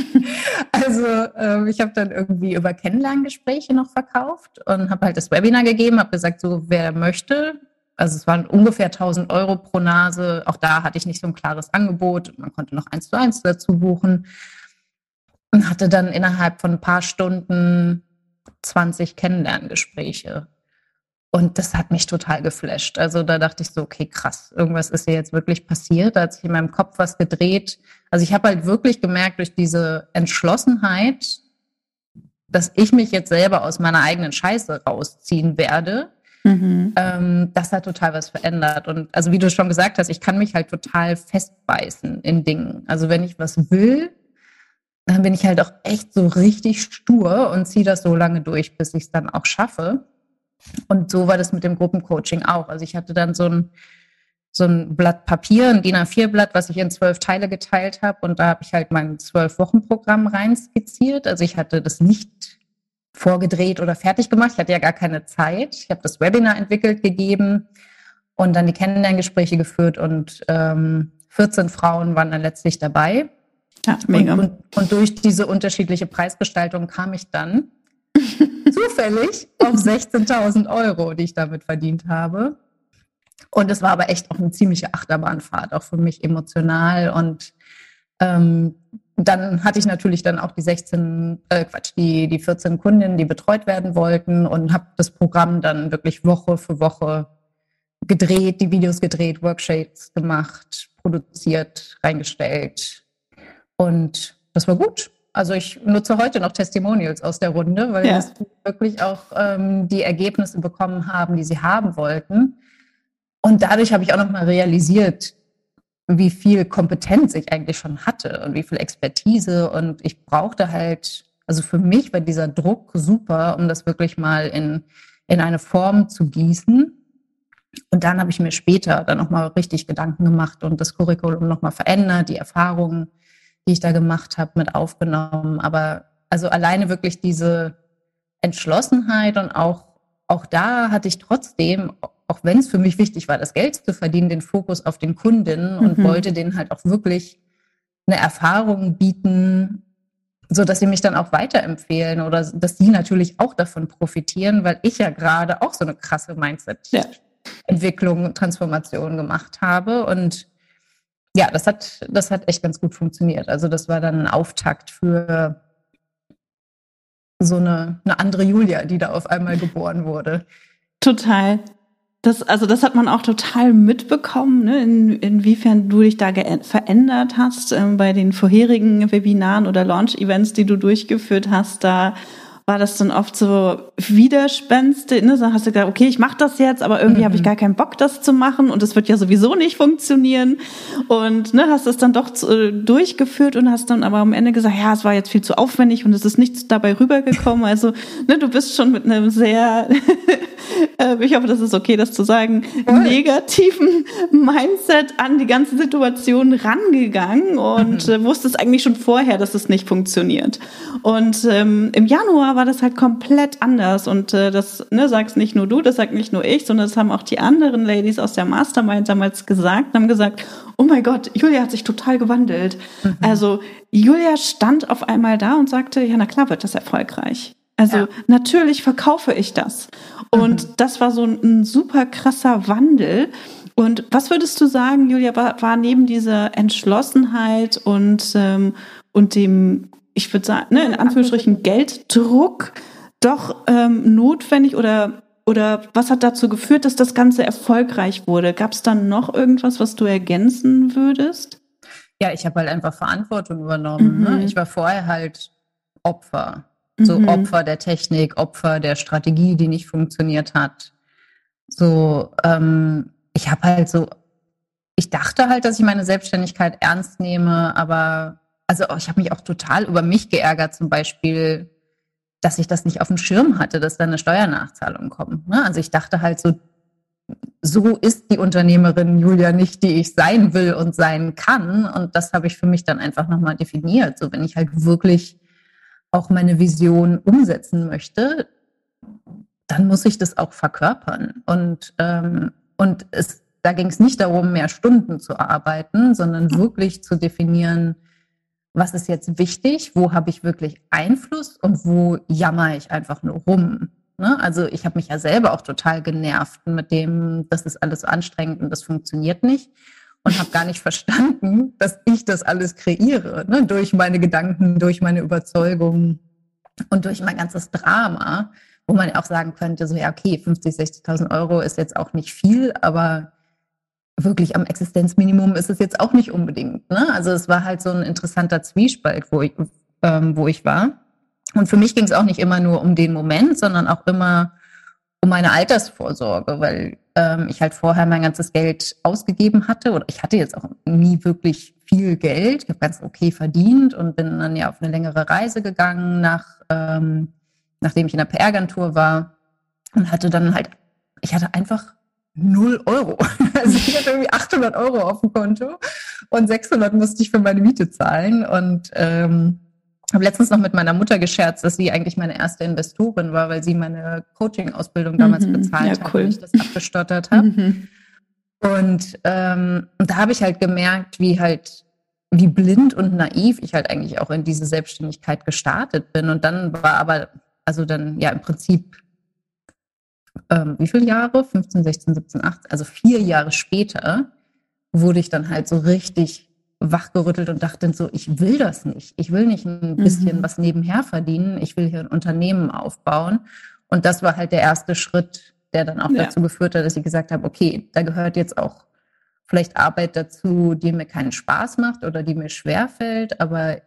also äh, ich habe dann irgendwie über Kennenlerngespräche noch verkauft und habe halt das Webinar gegeben, habe gesagt, so wer möchte. Also es waren ungefähr 1000 Euro pro Nase. Auch da hatte ich nicht so ein klares Angebot. Man konnte noch eins zu eins dazu buchen und hatte dann innerhalb von ein paar Stunden 20 Kennenlerngespräche. Und das hat mich total geflasht. Also da dachte ich so, okay, krass, irgendwas ist hier jetzt wirklich passiert. Da hat sich in meinem Kopf was gedreht. Also ich habe halt wirklich gemerkt durch diese Entschlossenheit, dass ich mich jetzt selber aus meiner eigenen Scheiße rausziehen werde. Mhm. Ähm, das hat total was verändert. Und also wie du schon gesagt hast, ich kann mich halt total festbeißen in Dingen. Also wenn ich was will, dann bin ich halt auch echt so richtig stur und ziehe das so lange durch, bis ich es dann auch schaffe. Und so war das mit dem Gruppencoaching auch. Also ich hatte dann so ein, so ein Blatt Papier, ein DIN A4-Blatt, was ich in zwölf Teile geteilt habe. Und da habe ich halt mein Zwölf-Wochen-Programm rein skizziert. Also ich hatte das nicht vorgedreht oder fertig gemacht. Ich hatte ja gar keine Zeit. Ich habe das Webinar entwickelt, gegeben und dann die Kennenlerngespräche geführt und ähm, 14 Frauen waren dann letztlich dabei. Ja, mega. Und, und, und durch diese unterschiedliche Preisgestaltung kam ich dann zufällig auf 16.000 Euro, die ich damit verdient habe. Und es war aber echt auch eine ziemliche Achterbahnfahrt, auch für mich emotional. Und ähm, dann hatte ich natürlich dann auch die 16, äh, Quatsch, die, die 14 Kundinnen, die betreut werden wollten und habe das Programm dann wirklich Woche für Woche gedreht, die Videos gedreht, Workshops gemacht, produziert, reingestellt, und das war gut. Also ich nutze heute noch Testimonials aus der Runde, weil ja. wir wirklich auch ähm, die Ergebnisse bekommen haben, die sie haben wollten. Und dadurch habe ich auch noch mal realisiert, wie viel Kompetenz ich eigentlich schon hatte und wie viel Expertise. Und ich brauchte halt, also für mich war dieser Druck super, um das wirklich mal in, in eine Form zu gießen. Und dann habe ich mir später dann noch mal richtig Gedanken gemacht und das Curriculum noch mal verändert, die Erfahrungen die ich da gemacht habe, mit aufgenommen. Aber also alleine wirklich diese Entschlossenheit und auch, auch da hatte ich trotzdem, auch wenn es für mich wichtig war, das Geld zu verdienen, den Fokus auf den Kunden und mhm. wollte denen halt auch wirklich eine Erfahrung bieten, so dass sie mich dann auch weiterempfehlen oder dass sie natürlich auch davon profitieren, weil ich ja gerade auch so eine krasse Mindset-Entwicklung. Transformation gemacht habe und ja, das hat, das hat echt ganz gut funktioniert. Also das war dann ein Auftakt für so eine, eine andere Julia, die da auf einmal geboren wurde. Total. Das, also das hat man auch total mitbekommen, ne? In, inwiefern du dich da verändert hast ähm, bei den vorherigen Webinaren oder Launch-Events, die du durchgeführt hast. Da war das dann oft so Widerspenste. Ne? So hast du gedacht, okay, ich mache das jetzt, aber irgendwie mhm. habe ich gar keinen Bock, das zu machen und es wird ja sowieso nicht funktionieren. Und ne, hast es dann doch zu, äh, durchgeführt und hast dann aber am Ende gesagt, ja, es war jetzt viel zu aufwendig und es ist nichts dabei rübergekommen. Also ne, du bist schon mit einem sehr äh, ich hoffe, das ist okay, das zu sagen, Voll. negativen Mindset an die ganze Situation rangegangen und mhm. äh, wusstest eigentlich schon vorher, dass es nicht funktioniert. Und ähm, im Januar war das halt komplett anders und äh, das ne, sagst nicht nur du, das sagt nicht nur ich, sondern das haben auch die anderen Ladies aus der Mastermind damals gesagt, haben gesagt, oh mein Gott, Julia hat sich total gewandelt. Mhm. Also Julia stand auf einmal da und sagte, ja, na klar wird das erfolgreich. Also ja. natürlich verkaufe ich das. Und mhm. das war so ein, ein, super krasser Wandel. Und was würdest du sagen, Julia, war, war neben dieser Entschlossenheit und, ähm, und dem, ich würde sagen, ne, in Anführungsstrichen Gelddruck doch ähm, notwendig oder oder was hat dazu geführt, dass das Ganze erfolgreich wurde? Gab es dann noch irgendwas, was du ergänzen würdest? Ja, ich habe halt einfach Verantwortung übernommen. Ne? Mhm. Ne? Ich war vorher halt Opfer So mhm. Opfer der Technik, Opfer der Strategie, die nicht funktioniert hat. So, ähm, ich habe halt so, ich dachte halt, dass ich meine Selbstständigkeit ernst nehme, aber also ich habe mich auch total über mich geärgert, zum Beispiel, dass ich das nicht auf dem Schirm hatte, dass da eine Steuernachzahlung kommt. Ne? Also ich dachte halt so, so ist die Unternehmerin Julia nicht, die ich sein will und sein kann. Und das habe ich für mich dann einfach nochmal definiert. So, wenn ich halt wirklich auch meine Vision umsetzen möchte, dann muss ich das auch verkörpern. Und, ähm, und es, da ging es nicht darum, mehr Stunden zu arbeiten, sondern wirklich zu definieren, was ist jetzt wichtig, wo habe ich wirklich Einfluss und wo jammer ich einfach nur rum. Ne? Also ich habe mich ja selber auch total genervt mit dem, das ist alles anstrengend und das funktioniert nicht und habe gar nicht verstanden, dass ich das alles kreiere, ne? durch meine Gedanken, durch meine Überzeugungen und durch mein ganzes Drama, wo man auch sagen könnte, so ja, okay, 50, 60.000 Euro ist jetzt auch nicht viel, aber wirklich am Existenzminimum ist es jetzt auch nicht unbedingt. Ne? Also es war halt so ein interessanter Zwiespalt, wo ich, ähm, wo ich war. Und für mich ging es auch nicht immer nur um den Moment, sondern auch immer um meine Altersvorsorge, weil ähm, ich halt vorher mein ganzes Geld ausgegeben hatte oder ich hatte jetzt auch nie wirklich viel Geld. Ich habe ganz okay verdient und bin dann ja auf eine längere Reise gegangen, nach, ähm, nachdem ich in der PR-Agentur war und hatte dann halt, ich hatte einfach null Euro. Also ich hatte irgendwie 800 Euro auf dem Konto und 600 musste ich für meine Miete zahlen und ähm, habe letztens noch mit meiner Mutter gescherzt, dass sie eigentlich meine erste Investorin war, weil sie meine Coaching-Ausbildung damals mhm, bezahlt ja, hat cool. und ich das abgestottert habe. Mhm. Und, ähm, und da habe ich halt gemerkt, wie halt, wie blind und naiv ich halt eigentlich auch in diese Selbstständigkeit gestartet bin. Und dann war aber, also dann ja im Prinzip, ähm, wie viele Jahre? 15, 16, 17, 18, also vier Jahre später wurde ich dann halt so richtig wachgerüttelt und dachte so, ich will das nicht. Ich will nicht ein bisschen mhm. was nebenher verdienen. Ich will hier ein Unternehmen aufbauen. Und das war halt der erste Schritt, der dann auch ja. dazu geführt hat, dass ich gesagt habe, okay, da gehört jetzt auch vielleicht Arbeit dazu, die mir keinen Spaß macht oder die mir schwer fällt, aber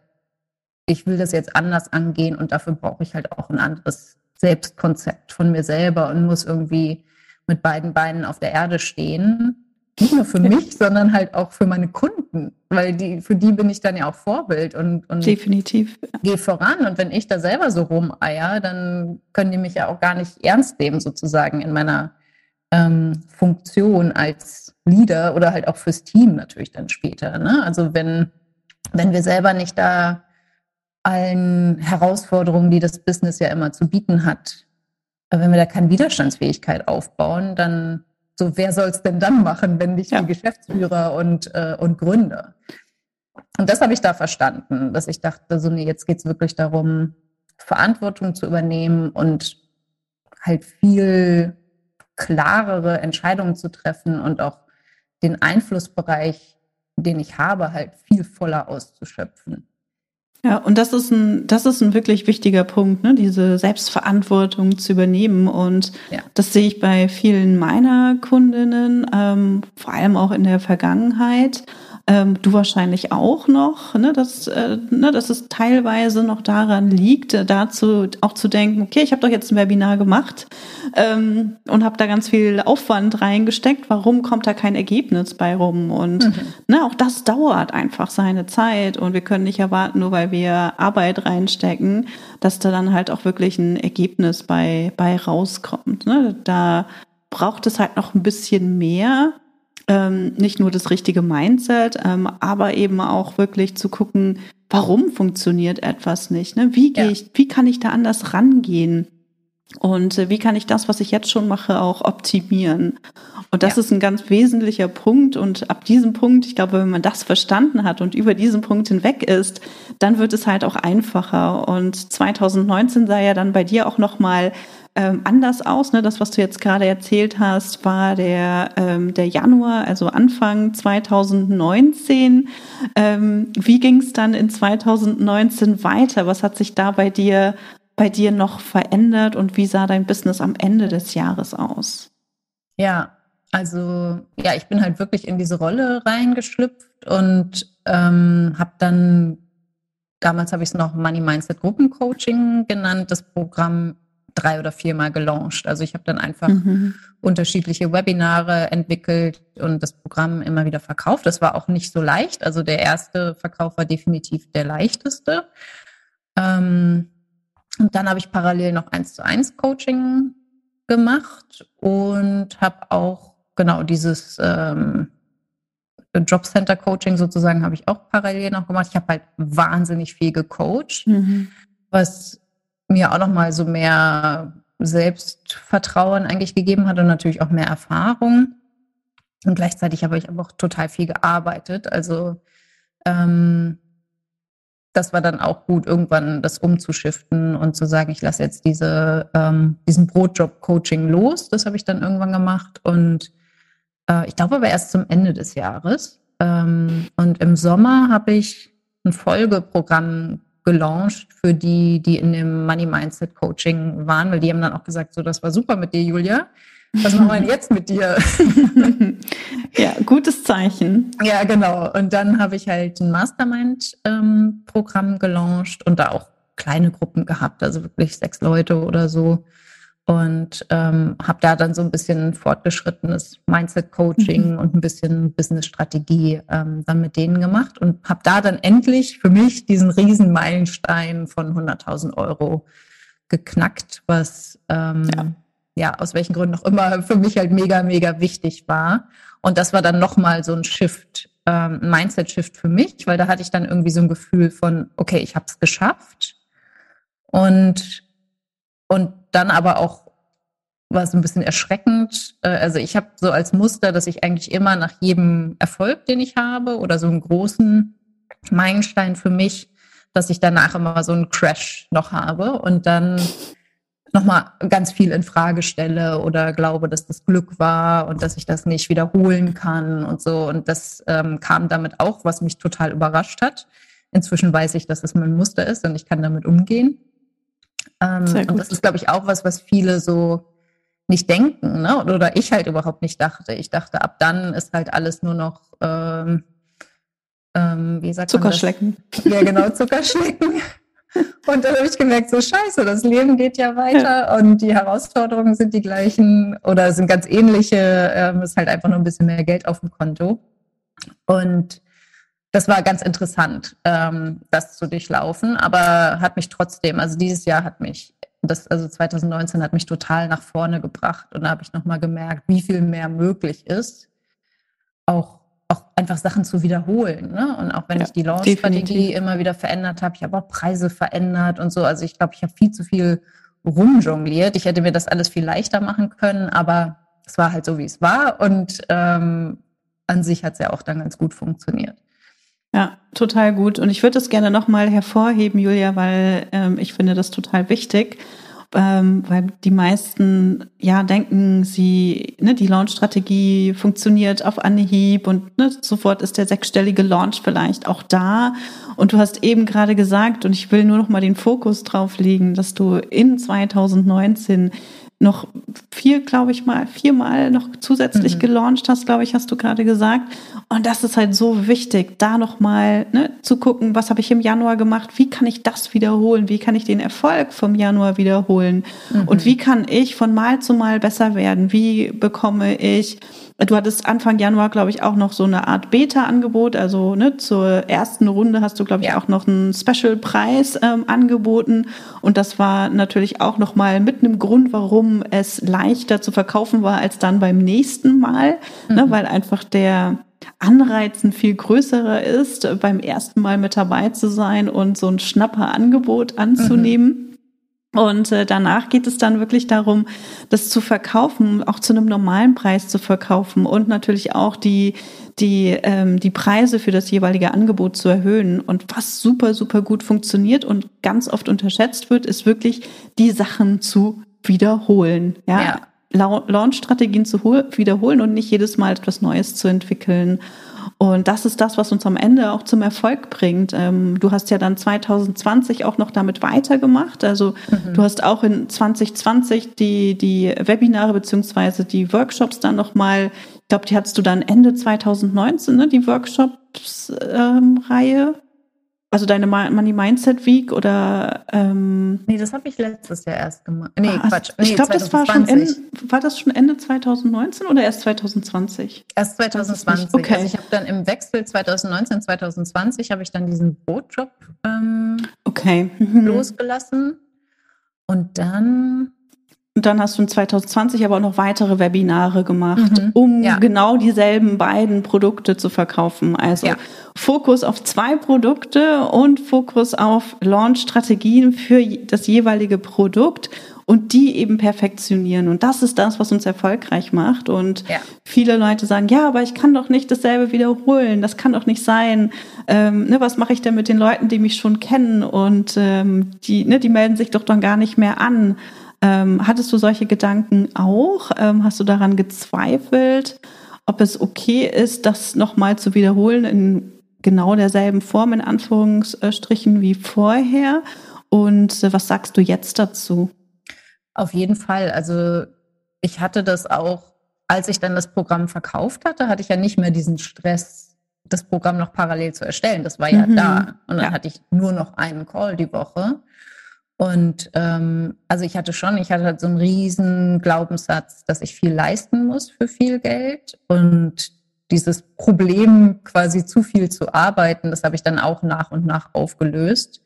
ich will das jetzt anders angehen und dafür brauche ich halt auch ein anderes Selbstkonzept von mir selber und muss irgendwie mit beiden Beinen auf der Erde stehen nicht nur für mich, sondern halt auch für meine Kunden, weil die, für die bin ich dann ja auch Vorbild und, und definitiv gehe voran. Und wenn ich da selber so rumeier, dann können die mich ja auch gar nicht ernst nehmen, sozusagen in meiner ähm, Funktion als Leader oder halt auch fürs Team natürlich dann später. Ne? Also wenn, wenn wir selber nicht da allen Herausforderungen, die das Business ja immer zu bieten hat, wenn wir da keine Widerstandsfähigkeit aufbauen, dann so, wer soll es denn dann machen, wenn nicht ja. die Geschäftsführer und, äh, und Gründer? Und das habe ich da verstanden, dass ich dachte, so, nee, jetzt geht es wirklich darum, Verantwortung zu übernehmen und halt viel klarere Entscheidungen zu treffen und auch den Einflussbereich, den ich habe, halt viel voller auszuschöpfen. Ja, und das ist ein, das ist ein wirklich wichtiger Punkt, ne? diese Selbstverantwortung zu übernehmen. Und ja. das sehe ich bei vielen meiner Kundinnen, ähm, vor allem auch in der Vergangenheit ähm, du wahrscheinlich auch noch, ne, dass, äh, ne, dass es teilweise noch daran liegt, äh, dazu auch zu denken, okay, ich habe doch jetzt ein Webinar gemacht ähm, und habe da ganz viel Aufwand reingesteckt, warum kommt da kein Ergebnis bei rum? Und mhm. ne, auch das dauert einfach seine Zeit und wir können nicht erwarten, nur weil wir Arbeit reinstecken, dass da dann halt auch wirklich ein Ergebnis bei, bei rauskommt. Ne? Da braucht es halt noch ein bisschen mehr ähm, nicht nur das richtige Mindset, ähm, aber eben auch wirklich zu gucken, warum funktioniert etwas nicht? Ne? Wie gehe ja. ich, wie kann ich da anders rangehen? Und äh, wie kann ich das, was ich jetzt schon mache, auch optimieren? Und das ja. ist ein ganz wesentlicher Punkt. Und ab diesem Punkt, ich glaube, wenn man das verstanden hat und über diesen Punkt hinweg ist, dann wird es halt auch einfacher. Und 2019 sah ja dann bei dir auch noch mal ähm, anders aus. Ne? Das, was du jetzt gerade erzählt hast, war der, ähm, der Januar, also Anfang 2019. Ähm, wie ging es dann in 2019 weiter? Was hat sich da bei dir, bei dir noch verändert und wie sah dein Business am Ende des Jahres aus? Ja, also ja, ich bin halt wirklich in diese Rolle reingeschlüpft und ähm, habe dann damals habe ich es noch Money Mindset Gruppencoaching genannt, das Programm drei oder viermal gelauncht. Also ich habe dann einfach mhm. unterschiedliche Webinare entwickelt und das Programm immer wieder verkauft. Das war auch nicht so leicht. Also der erste Verkauf war definitiv der leichteste. Ähm, und dann habe ich parallel noch eins zu eins Coaching gemacht und habe auch genau dieses ähm, Jobcenter Coaching sozusagen habe ich auch parallel noch gemacht. Ich habe halt wahnsinnig viel gecoacht, mhm. was mir auch noch mal so mehr Selbstvertrauen eigentlich gegeben hat und natürlich auch mehr Erfahrung. Und gleichzeitig habe ich aber auch total viel gearbeitet. Also ähm, das war dann auch gut, irgendwann das umzuschiften und zu sagen, ich lasse jetzt diese, ähm, diesen Brotjob-Coaching los. Das habe ich dann irgendwann gemacht. Und äh, ich glaube aber erst zum Ende des Jahres. Ähm, und im Sommer habe ich ein Folgeprogramm gelauncht für die, die in dem Money Mindset Coaching waren, weil die haben dann auch gesagt, so, das war super mit dir, Julia. Was machen wir denn jetzt mit dir? ja, gutes Zeichen. Ja, genau. Und dann habe ich halt ein Mastermind-Programm ähm, gelauncht und da auch kleine Gruppen gehabt, also wirklich sechs Leute oder so und ähm, habe da dann so ein bisschen fortgeschrittenes Mindset-Coaching mhm. und ein bisschen Business-Strategie ähm, dann mit denen gemacht und habe da dann endlich für mich diesen riesen Meilenstein von 100.000 Euro geknackt, was ähm, ja. ja. aus welchen Gründen auch immer für mich halt mega, mega wichtig war. Und das war dann nochmal so ein Shift, ähm, Mindset-Shift für mich, weil da hatte ich dann irgendwie so ein Gefühl von, okay, ich habe es geschafft. Und und dann aber auch war es ein bisschen erschreckend. Äh, also ich habe so als Muster, dass ich eigentlich immer nach jedem Erfolg, den ich habe, oder so einen großen Meilenstein für mich, dass ich danach immer so einen Crash noch habe und dann nochmal ganz viel in Frage stelle oder glaube, dass das Glück war und dass ich das nicht wiederholen kann und so. Und das ähm, kam damit auch, was mich total überrascht hat. Inzwischen weiß ich, dass es mein Muster ist und ich kann damit umgehen. Ähm, und das ist, glaube ich, auch was, was viele so nicht denken, ne? Oder ich halt überhaupt nicht dachte. Ich dachte, ab dann ist halt alles nur noch ähm, ähm, wie sagt Zuckerschlecken. Ja, genau, Zuckerschlecken. Und dann habe ich gemerkt, so scheiße, das Leben geht ja weiter ja. und die Herausforderungen sind die gleichen oder sind ganz ähnliche. Ähm, ist halt einfach nur ein bisschen mehr Geld auf dem Konto. Und das war ganz interessant, ähm, das zu durchlaufen, aber hat mich trotzdem, also dieses Jahr hat mich, das, also 2019 hat mich total nach vorne gebracht und da habe ich nochmal gemerkt, wie viel mehr möglich ist, auch, auch einfach Sachen zu wiederholen. Ne? Und auch wenn ja, ich die Launch-Strategie immer wieder verändert habe, ich habe auch Preise verändert und so. Also ich glaube, ich habe viel zu viel rumjongliert. Ich hätte mir das alles viel leichter machen können, aber es war halt so, wie es war und ähm, an sich hat es ja auch dann ganz gut funktioniert. Ja, total gut. Und ich würde das gerne nochmal hervorheben, Julia, weil ähm, ich finde das total wichtig. Ähm, weil die meisten ja denken, sie, ne, die Launch-Strategie funktioniert auf Anhieb und ne, sofort ist der sechsstellige Launch vielleicht auch da. Und du hast eben gerade gesagt, und ich will nur noch mal den Fokus drauf legen, dass du in 2019 noch vier, glaube ich mal, viermal noch zusätzlich mhm. gelauncht hast, glaube ich, hast du gerade gesagt. Und das ist halt so wichtig, da nochmal ne, zu gucken, was habe ich im Januar gemacht, wie kann ich das wiederholen, wie kann ich den Erfolg vom Januar wiederholen mhm. und wie kann ich von Mal zu Mal besser werden, wie bekomme ich Du hattest Anfang Januar, glaube ich, auch noch so eine Art Beta-Angebot. Also ne, zur ersten Runde hast du, glaube ich, ja. auch noch einen Special-Preis ähm, angeboten. Und das war natürlich auch noch mal mit einem Grund, warum es leichter zu verkaufen war als dann beim nächsten Mal, ne, mhm. ne, weil einfach der Anreiz ein viel größerer ist, beim ersten Mal mit dabei zu sein und so ein schnapper Angebot anzunehmen. Mhm. Und äh, danach geht es dann wirklich darum, das zu verkaufen, auch zu einem normalen Preis zu verkaufen und natürlich auch die die ähm, die Preise für das jeweilige Angebot zu erhöhen. Und was super super gut funktioniert und ganz oft unterschätzt wird, ist wirklich die Sachen zu wiederholen. Ja. ja. Launch-Strategien zu wiederholen und nicht jedes Mal etwas Neues zu entwickeln. Und das ist das, was uns am Ende auch zum Erfolg bringt. Ähm, du hast ja dann 2020 auch noch damit weitergemacht. Also mhm. du hast auch in 2020 die, die Webinare beziehungsweise die Workshops dann nochmal, ich glaube, die hattest du dann Ende 2019, ne, die Workshops-Reihe. Ähm, Also deine Money Mindset Week oder ähm Nee, das habe ich letztes Jahr erst gemacht. Nee, ah, Quatsch. Nee, ich glaube, das war schon Ende, war das schon Ende 2019 oder erst 2020? Erst 2020. Okay. Also ich habe dann im Wechsel 2019, 2020 habe ich dann diesen Brotjob ähm, okay. Mhm. losgelassen. Und dann und dann hast du in 2020 aber auch noch weitere Webinare gemacht, Mhm, um ja. genau dieselben beiden Produkte zu verkaufen. Also Ja. Fokus auf zwei Produkte und Fokus auf Launch-Strategien für das jeweilige Produkt und die eben perfektionieren. Und das ist das, was uns erfolgreich macht. Und Ja. viele Leute sagen, ja, aber ich kann doch nicht dasselbe wiederholen. Das kann doch nicht sein. Ähm, ne, was mache ich denn mit den Leuten, die mich schon kennen? Und ähm, die, ne, die melden sich doch dann gar nicht mehr an. Ähm, hattest du solche Gedanken auch? Ähm, hast du daran gezweifelt, ob es okay ist, das nochmal zu wiederholen in genau derselben Form, in Anführungsstrichen, wie vorher? Und äh, was sagst du jetzt dazu? Auf jeden Fall. Also ich hatte das auch, als ich dann das Programm verkauft hatte, hatte ich ja nicht mehr diesen Stress, das Programm noch parallel zu erstellen. Das war ja Mhm. da. Und dann Ja. hatte ich nur noch einen Call die Woche. Und ähm, also ich hatte schon, ich hatte halt so einen riesen Glaubenssatz, dass ich viel leisten muss für viel Geld. Und dieses Problem, quasi zu viel zu arbeiten, das habe ich dann auch nach und nach aufgelöst.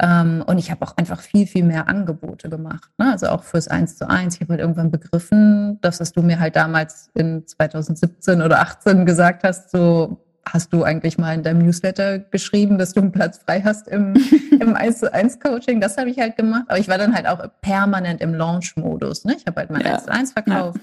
Ähm, und ich habe auch einfach viel, viel mehr Angebote gemacht. Ne? Also auch fürs Eins zu eins. Ich habe halt irgendwann begriffen, dass was du mir halt damals in 2017 oder 18 gesagt hast, so hast du eigentlich mal in deinem Newsletter geschrieben, dass du einen Platz frei hast im, im 1 zu 1 Coaching. Das habe ich halt gemacht. Aber ich war dann halt auch permanent im Launch-Modus. Ne? Ich habe halt mein Ja. 1 zu 1 verkauft.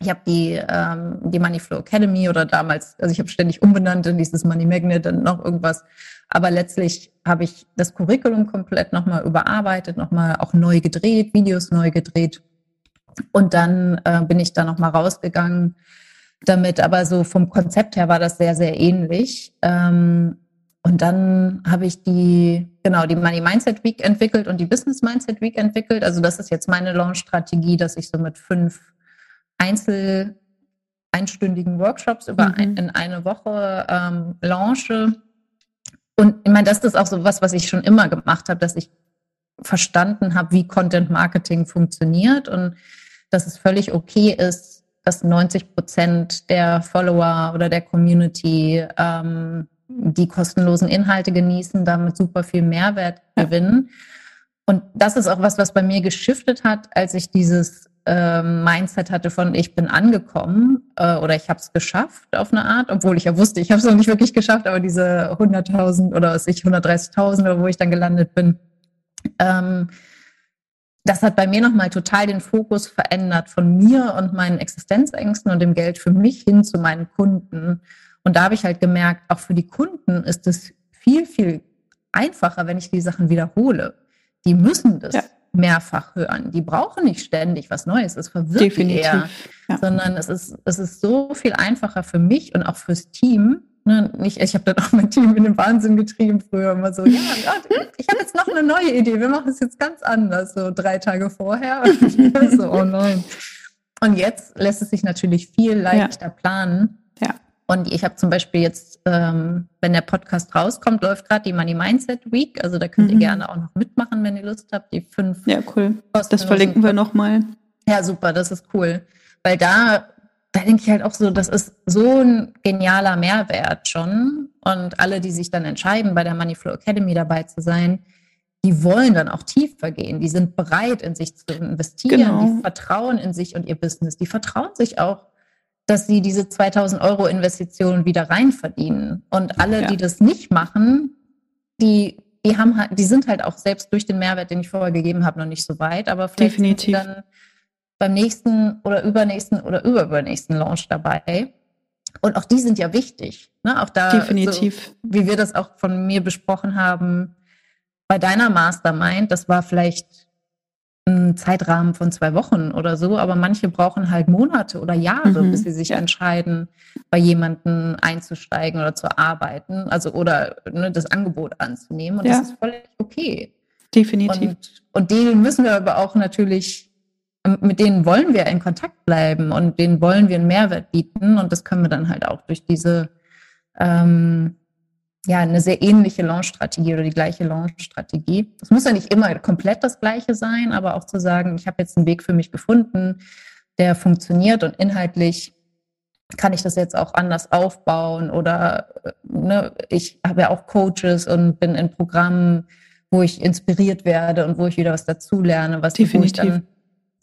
Ich habe die, ähm, die Moneyflow Academy oder damals, also ich habe ständig umbenannt in dieses Money Magnet und noch irgendwas. Aber letztlich habe ich das Curriculum komplett nochmal überarbeitet, nochmal auch neu gedreht, Videos neu gedreht. Und dann äh, bin ich da nochmal rausgegangen damit. Aber so vom Konzept her war das sehr, sehr ähnlich. Ähm, und dann habe ich die, genau, die Money Mindset Week entwickelt und die Business Mindset Week entwickelt. Also das ist jetzt meine Launch-Strategie, dass ich so mit fünf Einzel einstündigen Workshops über Mhm. ein, in eine Woche ähm, launche. Und ich meine, das ist auch so was, was ich schon immer gemacht habe, dass ich verstanden habe, wie Content Marketing funktioniert und dass es völlig okay ist, dass 90 Prozent der Follower oder der Community ähm, die kostenlosen Inhalte genießen, damit super viel Mehrwert Ja. gewinnen. Und das ist auch was, was bei mir geschiftet hat, als ich dieses ähm, Mindset hatte von ich bin angekommen äh, oder ich habe es geschafft auf eine Art, obwohl ich ja wusste, ich habe es noch nicht wirklich geschafft, aber diese 100.000 oder was ich 130.000 oder wo ich dann gelandet bin, ähm, das hat bei mir nochmal total den Fokus verändert von mir und meinen Existenzängsten und dem Geld für mich hin zu meinen Kunden. Und da habe ich halt gemerkt, auch für die Kunden ist es viel, viel einfacher, wenn ich die Sachen wiederhole. Die müssen das Ja. mehrfach hören. Die brauchen nicht ständig was Neues. Es verwirrt die eher Definitiv. Ja. sondern es ist, es ist so viel einfacher für mich und auch fürs Team. Ne? Nicht, ich habe dann auch mein Team in den Wahnsinn getrieben früher immer so, ja, Gott, ich habe jetzt noch eine neue Idee, wir machen es jetzt ganz anders, so drei Tage vorher. Und so, oh nein. Und jetzt lässt es sich natürlich viel leichter planen. Ja. Und ich habe zum Beispiel jetzt, ähm, wenn der Podcast rauskommt, läuft gerade die Money Mindset Week. Also da könnt ihr Mhm. gerne auch noch mitmachen, wenn ihr Lust habt. Die fünf Ja, cool. Das verlinken wir nochmal. ja, super, das ist cool. Weil da, da denke ich halt auch so, das ist so ein genialer Mehrwert schon. Und alle, die sich dann entscheiden, bei der Moneyflow Academy dabei zu sein, die wollen dann auch tiefer gehen. Die sind bereit, in sich zu investieren. Genau. Die vertrauen in sich und ihr Business. Die vertrauen sich auch, dass sie diese 2000 Euro Investition wieder rein verdienen. Und alle, Ja. die das nicht machen, die, die haben halt, die sind halt auch selbst durch den Mehrwert, den ich vorher gegeben habe, noch nicht so weit. Aber vielleicht sind Definitiv. sie dann beim nächsten oder übernächsten oder überübernächsten Launch dabei. Und auch die sind ja wichtig. Ne? Auch da, Definitiv. So, wie wir das auch von mir besprochen haben, bei deiner Mastermind, das war vielleicht ein Zeitrahmen von zwei Wochen oder so, aber manche brauchen halt Monate oder Jahre, Mhm, bis sie sich entscheiden, bei jemandem einzusteigen oder zu arbeiten, also oder ne, das Angebot anzunehmen. Und Ja. das ist völlig okay. Definitiv. Und, und denen müssen wir aber auch natürlich, mit denen wollen wir in Kontakt bleiben und denen wollen wir einen Mehrwert bieten. Und das können wir dann halt auch durch diese, ähm, ja, eine sehr ähnliche Launch-Strategie oder die gleiche Launch-Strategie. Es muss ja nicht immer komplett das gleiche sein, aber auch zu sagen, ich habe jetzt einen Weg für mich gefunden, der funktioniert und inhaltlich kann ich das jetzt auch anders aufbauen oder ne, ich habe ja auch Coaches und bin in Programmen, wo ich inspiriert werde und wo ich wieder was dazulerne, was Definitiv. wo ich dann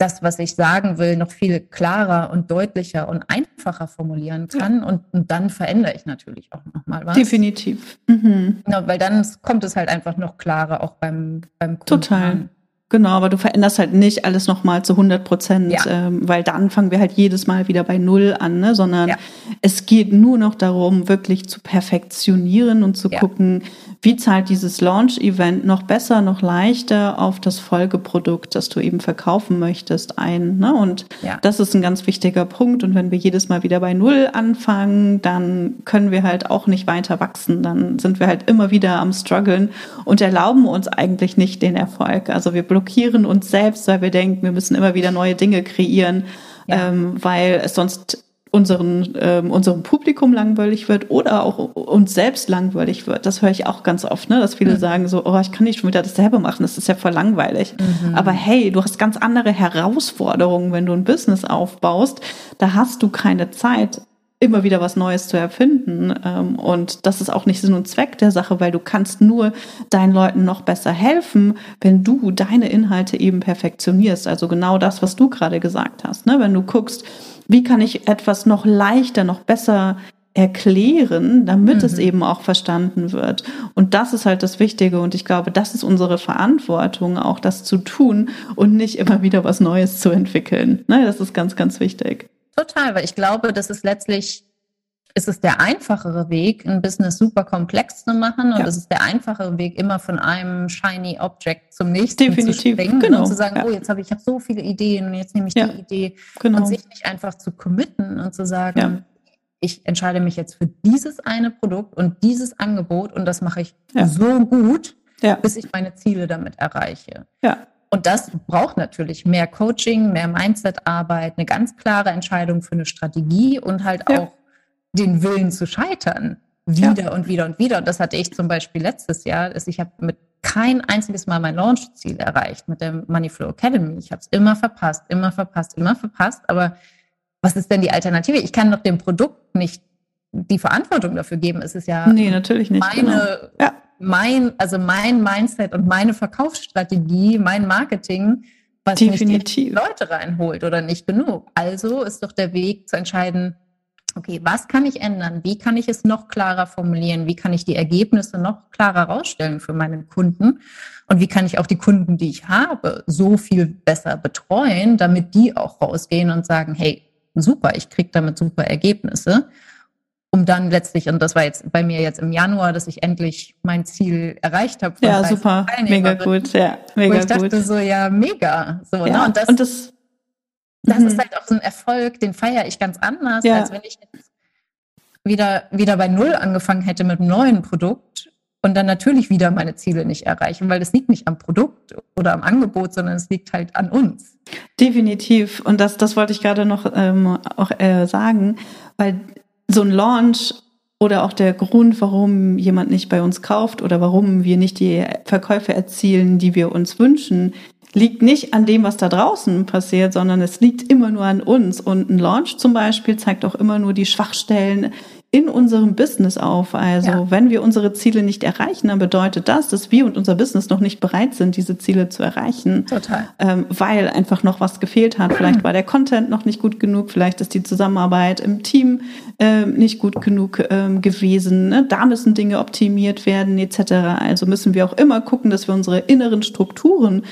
das, was ich sagen will, noch viel klarer und deutlicher und einfacher formulieren kann. Ja. Und, und, dann verändere ich natürlich auch nochmal was. Definitiv. Mhm. Ja, weil dann kommt es halt einfach noch klarer auch beim, beim Kunden. Total. Genau, aber du veränderst halt nicht alles nochmal zu 100 Prozent, ja. ähm, weil dann fangen wir halt jedes Mal wieder bei Null an, ne? sondern ja. es geht nur noch darum, wirklich zu perfektionieren und zu ja. gucken, wie zahlt dieses Launch-Event noch besser, noch leichter auf das Folgeprodukt, das du eben verkaufen möchtest, ein. Ne? Und das ist ein ganz wichtiger Punkt. Und wenn wir jedes Mal wieder bei Null anfangen, dann können wir halt auch nicht weiter wachsen. Dann sind wir halt immer wieder am struggeln und erlauben uns eigentlich nicht den Erfolg. Also wir blockieren uns selbst, weil wir denken, wir müssen immer wieder neue Dinge kreieren, ja. ähm, weil es sonst unseren, ähm, unserem Publikum langweilig wird oder auch uns selbst langweilig wird. Das höre ich auch ganz oft, ne? dass viele mhm. sagen so, oh, ich kann nicht schon wieder dasselbe machen, das ist ja voll langweilig. Mhm. Aber hey, du hast ganz andere Herausforderungen, wenn du ein Business aufbaust. Da hast du keine Zeit, immer wieder was Neues zu erfinden. Ähm, und das ist auch nicht Sinn und Zweck der Sache, weil du kannst nur deinen Leuten noch besser helfen, wenn du deine Inhalte eben perfektionierst. Also genau das, was du gerade gesagt hast. Ne? Wenn du guckst, wie kann ich etwas noch leichter, noch besser erklären, damit mhm. es eben auch verstanden wird. Und das ist halt das Wichtige. Und ich glaube, das ist unsere Verantwortung, auch das zu tun und nicht immer wieder was Neues zu entwickeln. Ne, das ist ganz, ganz wichtig. Total, weil ich glaube, das ist letztlich ist es der einfachere Weg, ein Business super komplex zu machen und ja. es ist der einfachere Weg, immer von einem shiny Object zum nächsten Definitiv. zu springen genau. und zu sagen, ja. oh, jetzt habe ich, ich habe so viele Ideen und jetzt nehme ich ja. die Idee genau. und sich nicht einfach zu committen und zu sagen, ich entscheide mich jetzt für dieses eine Produkt und dieses Angebot und das mache ich so gut, bis ich meine Ziele damit erreiche. Ja. Und das braucht natürlich mehr Coaching, mehr Mindset-Arbeit, eine ganz klare Entscheidung für eine Strategie und halt auch den Willen zu scheitern. Wieder ja. und wieder und wieder. Und das hatte ich zum Beispiel letztes Jahr. Ich habe mit kein einziges Mal mein Launch-Ziel erreicht mit der Moneyflow Academy. Ich habe es immer verpasst, immer verpasst, immer verpasst. Aber was ist denn die Alternative? Ich kann doch dem Produkt nicht die Verantwortung dafür geben. Es ist ja nee, natürlich nicht, meine, genau. ja. Mein, also mein Mindset und meine Verkaufsstrategie, mein Marketing, was Definitiv. nicht die Leute reinholt oder nicht genug. Also ist doch der Weg zu entscheiden, okay, was kann ich ändern? Wie kann ich es noch klarer formulieren? Wie kann ich die Ergebnisse noch klarer rausstellen für meine Kunden? Und wie kann ich auch die Kunden, die ich habe, so viel besser betreuen, damit die auch rausgehen und sagen, hey, super, ich kriege damit super Ergebnisse. Um dann letztlich, und das war jetzt bei mir jetzt im Januar, dass ich endlich mein Ziel erreicht habe. Ja, super, mega gut, ja, mega wo ich dachte gut. so, ja, mega. So, ne? ja, ne? Und das, und das das mhm. ist halt auch so ein Erfolg, den feiere ich ganz anders, ja. als wenn ich jetzt wieder, wieder bei Null angefangen hätte mit einem neuen Produkt und dann natürlich wieder meine Ziele nicht erreichen, weil das liegt nicht am Produkt oder am Angebot, sondern es liegt halt an uns. Definitiv. Und das, das wollte ich gerade noch ähm, auch äh, sagen, weil so ein Launch oder auch der Grund, warum jemand nicht bei uns kauft oder warum wir nicht die Verkäufe erzielen, die wir uns wünschen, liegt nicht an dem, was da draußen passiert, sondern es liegt immer nur an uns. Und ein Launch zum Beispiel zeigt auch immer nur die Schwachstellen in unserem Business auf. Also ja. wenn wir unsere Ziele nicht erreichen, dann bedeutet das, dass wir und unser Business noch nicht bereit sind, diese Ziele zu erreichen. Total. Ähm, weil einfach noch was gefehlt hat. Vielleicht war der Content noch nicht gut genug, vielleicht ist die Zusammenarbeit im Team äh, nicht gut genug ähm, gewesen. Ne? Da müssen Dinge optimiert werden etc. Also müssen wir auch immer gucken, dass wir unsere inneren Strukturen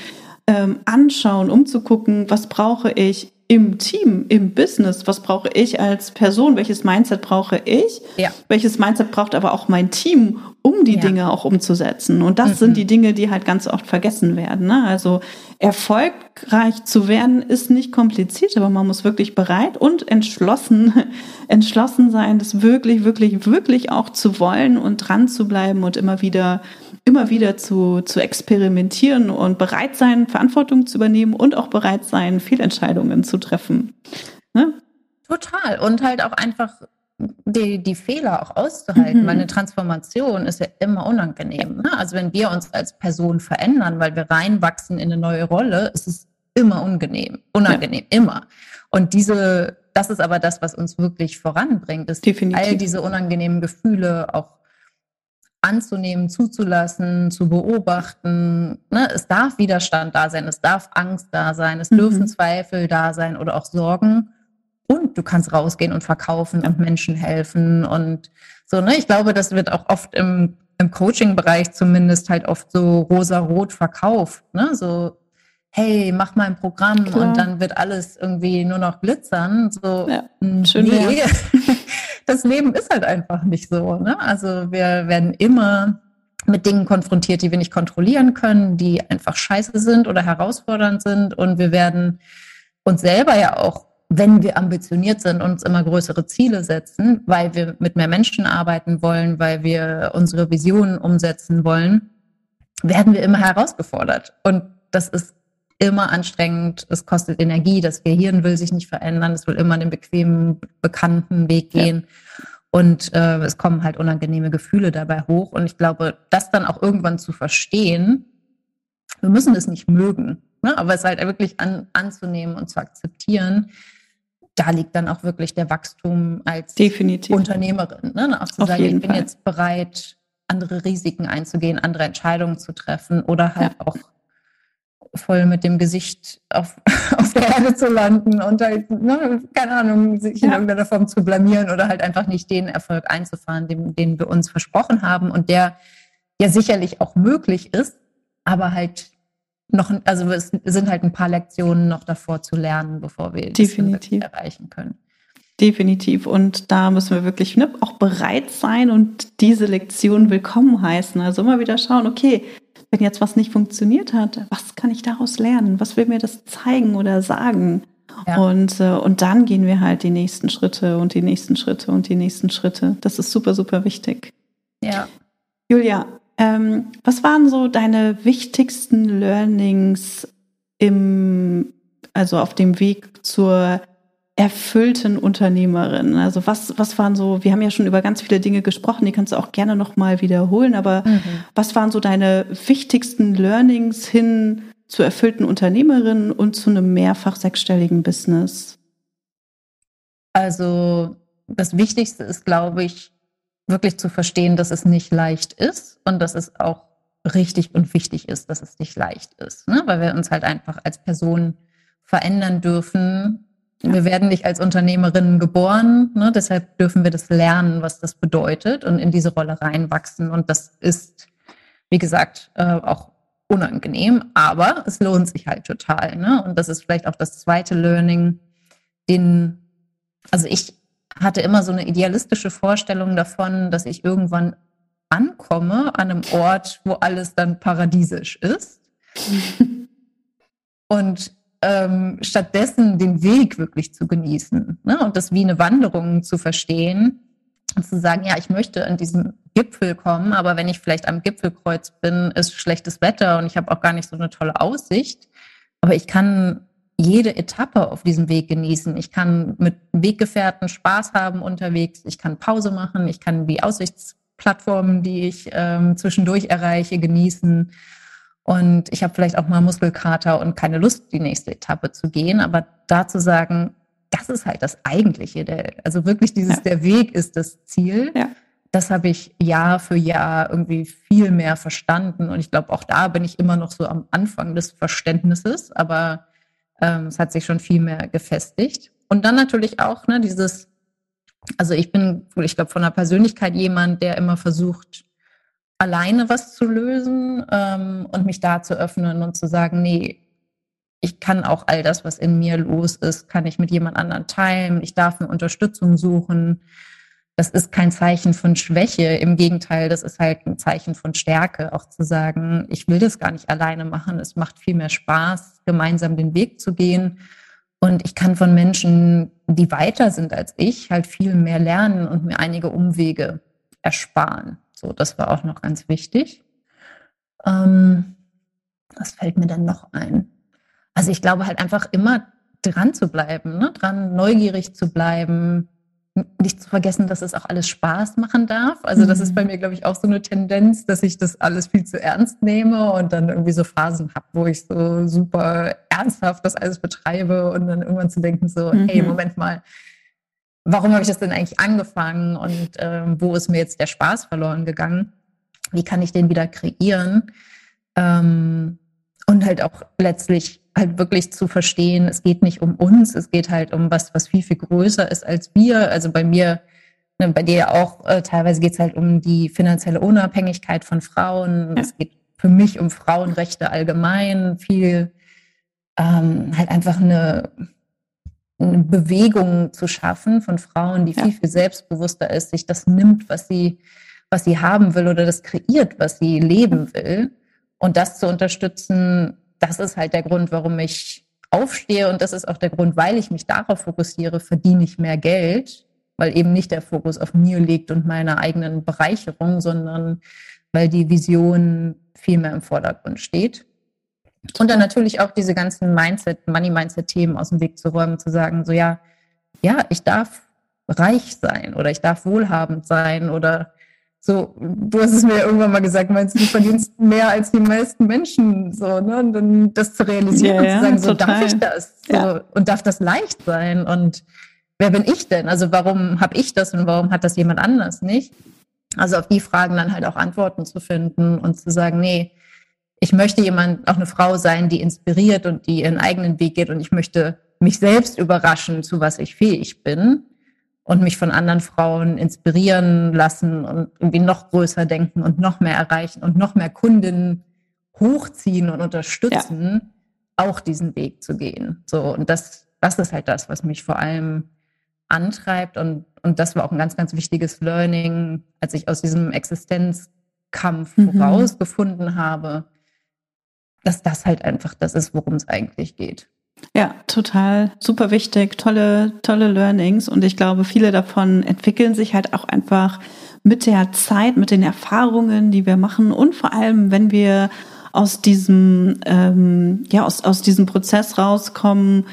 ähm, anschauen, um zu gucken, was brauche ich im Team, im Business, was brauche ich als Person, welches Mindset brauche ich, ja. welches Mindset braucht aber auch mein Team, um die ja. Dinge auch umzusetzen. Und das mhm. sind die Dinge, die halt ganz oft vergessen werden. Ne? Also erfolgreich zu werden ist nicht kompliziert, aber man muss wirklich bereit und entschlossen, entschlossen sein, das wirklich, wirklich, wirklich auch zu wollen und dran zu bleiben und immer wieder immer wieder zu, zu experimentieren und bereit sein, Verantwortung zu übernehmen und auch bereit sein, Fehlentscheidungen zu treffen. Ne? Total. Und halt auch einfach die, die Fehler auch auszuhalten, mhm. weil eine Transformation ist ja immer unangenehm. Ne? Also wenn wir uns als Person verändern, weil wir reinwachsen in eine neue Rolle, ist es immer unangenehm, unangenehm, ja. immer. Und diese, das ist aber das, was uns wirklich voranbringt, ist Definitiv. all diese unangenehmen Gefühle auch anzunehmen, zuzulassen, zu beobachten. Ne? Es darf Widerstand da sein, es darf Angst da sein, es mhm. dürfen Zweifel da sein oder auch Sorgen. Und du kannst rausgehen und verkaufen und Menschen helfen und so. Ne? Ich glaube, das wird auch oft im, im Coaching-Bereich zumindest halt oft so rosa-rot verkauft. Ne? So, hey, mach mal ein Programm Klar. und dann wird alles irgendwie nur noch glitzern. So, ja, schön nee. das Leben ist halt einfach nicht so. Ne? Also wir werden immer mit Dingen konfrontiert, die wir nicht kontrollieren können, die einfach scheiße sind oder herausfordernd sind. Und wir werden uns selber ja auch, wenn wir ambitioniert sind, uns immer größere Ziele setzen, weil wir mit mehr Menschen arbeiten wollen, weil wir unsere Visionen umsetzen wollen, werden wir immer herausgefordert. Und das ist immer anstrengend, es kostet Energie, das Gehirn will sich nicht verändern, es will immer den bequemen, bekannten Weg gehen. Ja. Und äh, es kommen halt unangenehme Gefühle dabei hoch. Und ich glaube, das dann auch irgendwann zu verstehen, wir müssen es nicht mögen, ne? aber es halt wirklich an, anzunehmen und zu akzeptieren, da liegt dann auch wirklich der Wachstum als Definitiv. Unternehmerin. Ne? Auch zu Auf sagen, ich bin Fall. jetzt bereit, andere Risiken einzugehen, andere Entscheidungen zu treffen oder halt ja. auch voll mit dem Gesicht auf, auf der Erde zu landen und halt, ne, keine Ahnung, sich ja. in irgendeiner Form zu blamieren oder halt einfach nicht den Erfolg einzufahren, den, den wir uns versprochen haben und der ja sicherlich auch möglich ist, aber halt noch, also es sind halt ein paar Lektionen noch davor zu lernen, bevor wir Definitiv. das erreichen können. Definitiv. Und da müssen wir wirklich ne, auch bereit sein und diese Lektion willkommen heißen. Also immer wieder schauen, okay, wenn jetzt was nicht funktioniert hat, was kann ich daraus lernen? Was will mir das zeigen oder sagen? Ja. Und, äh, und dann gehen wir halt die nächsten Schritte und die nächsten Schritte und die nächsten Schritte. Das ist super, super wichtig. Ja. Julia, ähm, was waren so deine wichtigsten Learnings im, also auf dem Weg zur erfüllten Unternehmerin? Also was, was waren so, wir haben ja schon über ganz viele Dinge gesprochen, die kannst du auch gerne nochmal wiederholen, aber mhm. was waren so deine wichtigsten Learnings hin zur erfüllten Unternehmerin und zu einem mehrfach sechsstelligen Business? Also das Wichtigste ist, glaube ich, wirklich zu verstehen, dass es nicht leicht ist und dass es auch richtig und wichtig ist, dass es nicht leicht ist, ne? weil wir uns halt einfach als Person verändern dürfen wir werden nicht als Unternehmerinnen geboren, ne? deshalb dürfen wir das lernen, was das bedeutet und in diese Rolle reinwachsen. Und das ist, wie gesagt, äh, auch unangenehm, aber es lohnt sich halt total. Ne? Und das ist vielleicht auch das zweite Learning, den, also ich hatte immer so eine idealistische Vorstellung davon, dass ich irgendwann ankomme an einem Ort, wo alles dann paradiesisch ist. Und ähm, stattdessen den Weg wirklich zu genießen ne? und das wie eine Wanderung zu verstehen und zu sagen, ja, ich möchte an diesem Gipfel kommen, aber wenn ich vielleicht am Gipfelkreuz bin, ist schlechtes Wetter und ich habe auch gar nicht so eine tolle Aussicht, aber ich kann jede Etappe auf diesem Weg genießen. Ich kann mit Weggefährten Spaß haben unterwegs, ich kann Pause machen, ich kann die Aussichtsplattformen, die ich ähm, zwischendurch erreiche, genießen und ich habe vielleicht auch mal Muskelkater und keine Lust, die nächste Etappe zu gehen. Aber da zu sagen, das ist halt das Eigentliche. Der, also wirklich dieses, ja. der Weg ist das Ziel. Ja. Das habe ich Jahr für Jahr irgendwie viel mehr verstanden. Und ich glaube, auch da bin ich immer noch so am Anfang des Verständnisses, aber ähm, es hat sich schon viel mehr gefestigt. Und dann natürlich auch ne, dieses, also ich bin, ich glaube, von der Persönlichkeit jemand, der immer versucht, alleine was zu lösen ähm, und mich da zu öffnen und zu sagen, nee, ich kann auch all das, was in mir los ist, kann ich mit jemand anderem teilen. Ich darf mir Unterstützung suchen. Das ist kein Zeichen von Schwäche. Im Gegenteil, das ist halt ein Zeichen von Stärke, auch zu sagen, ich will das gar nicht alleine machen. Es macht viel mehr Spaß, gemeinsam den Weg zu gehen. Und ich kann von Menschen, die weiter sind als ich, halt viel mehr lernen und mir einige Umwege ersparen. So, das war auch noch ganz wichtig. Ähm, was fällt mir denn noch ein? Also ich glaube halt einfach immer dran zu bleiben, ne? dran neugierig zu bleiben, nicht zu vergessen, dass es auch alles Spaß machen darf. Also das ist bei mhm. mir, glaube ich, auch so eine Tendenz, dass ich das alles viel zu ernst nehme und dann irgendwie so Phasen habe, wo ich so super ernsthaft das alles betreibe und dann irgendwann zu denken so, mhm. hey, Moment mal, warum habe ich das denn eigentlich angefangen und äh, wo ist mir jetzt der Spaß verloren gegangen? Wie kann ich den wieder kreieren? Ähm, und halt auch letztlich halt wirklich zu verstehen, es geht nicht um uns, es geht halt um was, was viel, viel größer ist als wir. Also bei mir, ne, bei dir auch, äh, teilweise geht es halt um die finanzielle Unabhängigkeit von Frauen. Ja. Es geht für mich um Frauenrechte allgemein, viel ähm, halt einfach eine, eine Bewegung zu schaffen von Frauen, die ja. viel, viel selbstbewusster ist, sich das nimmt, was sie, was sie haben will oder das kreiert, was sie leben will. Und das zu unterstützen, das ist halt der Grund, warum ich aufstehe und das ist auch der Grund, weil ich mich darauf fokussiere, verdiene ich mehr Geld, weil eben nicht der Fokus auf mir liegt und meiner eigenen Bereicherung, sondern weil die Vision viel mehr im Vordergrund steht. Und dann natürlich auch diese ganzen Mindset, Money-Mindset-Themen aus dem Weg zu räumen, zu sagen, so ja, ja, ich darf reich sein oder ich darf wohlhabend sein oder so, du hast es mir irgendwann mal gesagt, meinst du, du verdienst mehr als die meisten Menschen, so, ne? Und dann das zu realisieren ja, und zu sagen, so darf ich das? So, ja. Und darf das leicht sein? Und wer bin ich denn? Also warum habe ich das und warum hat das jemand anders nicht? Also auf die Fragen dann halt auch Antworten zu finden und zu sagen, nee, ich möchte jemand, auch eine Frau sein, die inspiriert und die ihren eigenen Weg geht und ich möchte mich selbst überraschen, zu was ich fähig bin und mich von anderen Frauen inspirieren lassen und irgendwie noch größer denken und noch mehr erreichen und noch mehr Kundinnen hochziehen und unterstützen, ja. auch diesen Weg zu gehen. So, und das, das ist halt das, was mich vor allem antreibt. Und, und das war auch ein ganz, ganz wichtiges Learning, als ich aus diesem Existenzkampf mhm. rausgefunden habe, dass das halt einfach das ist, worum es eigentlich geht. Ja, total super wichtig, tolle, tolle Learnings und ich glaube, viele davon entwickeln sich halt auch einfach mit der Zeit, mit den Erfahrungen, die wir machen und vor allem, wenn wir aus diesem ähm, ja aus aus diesem Prozess rauskommen,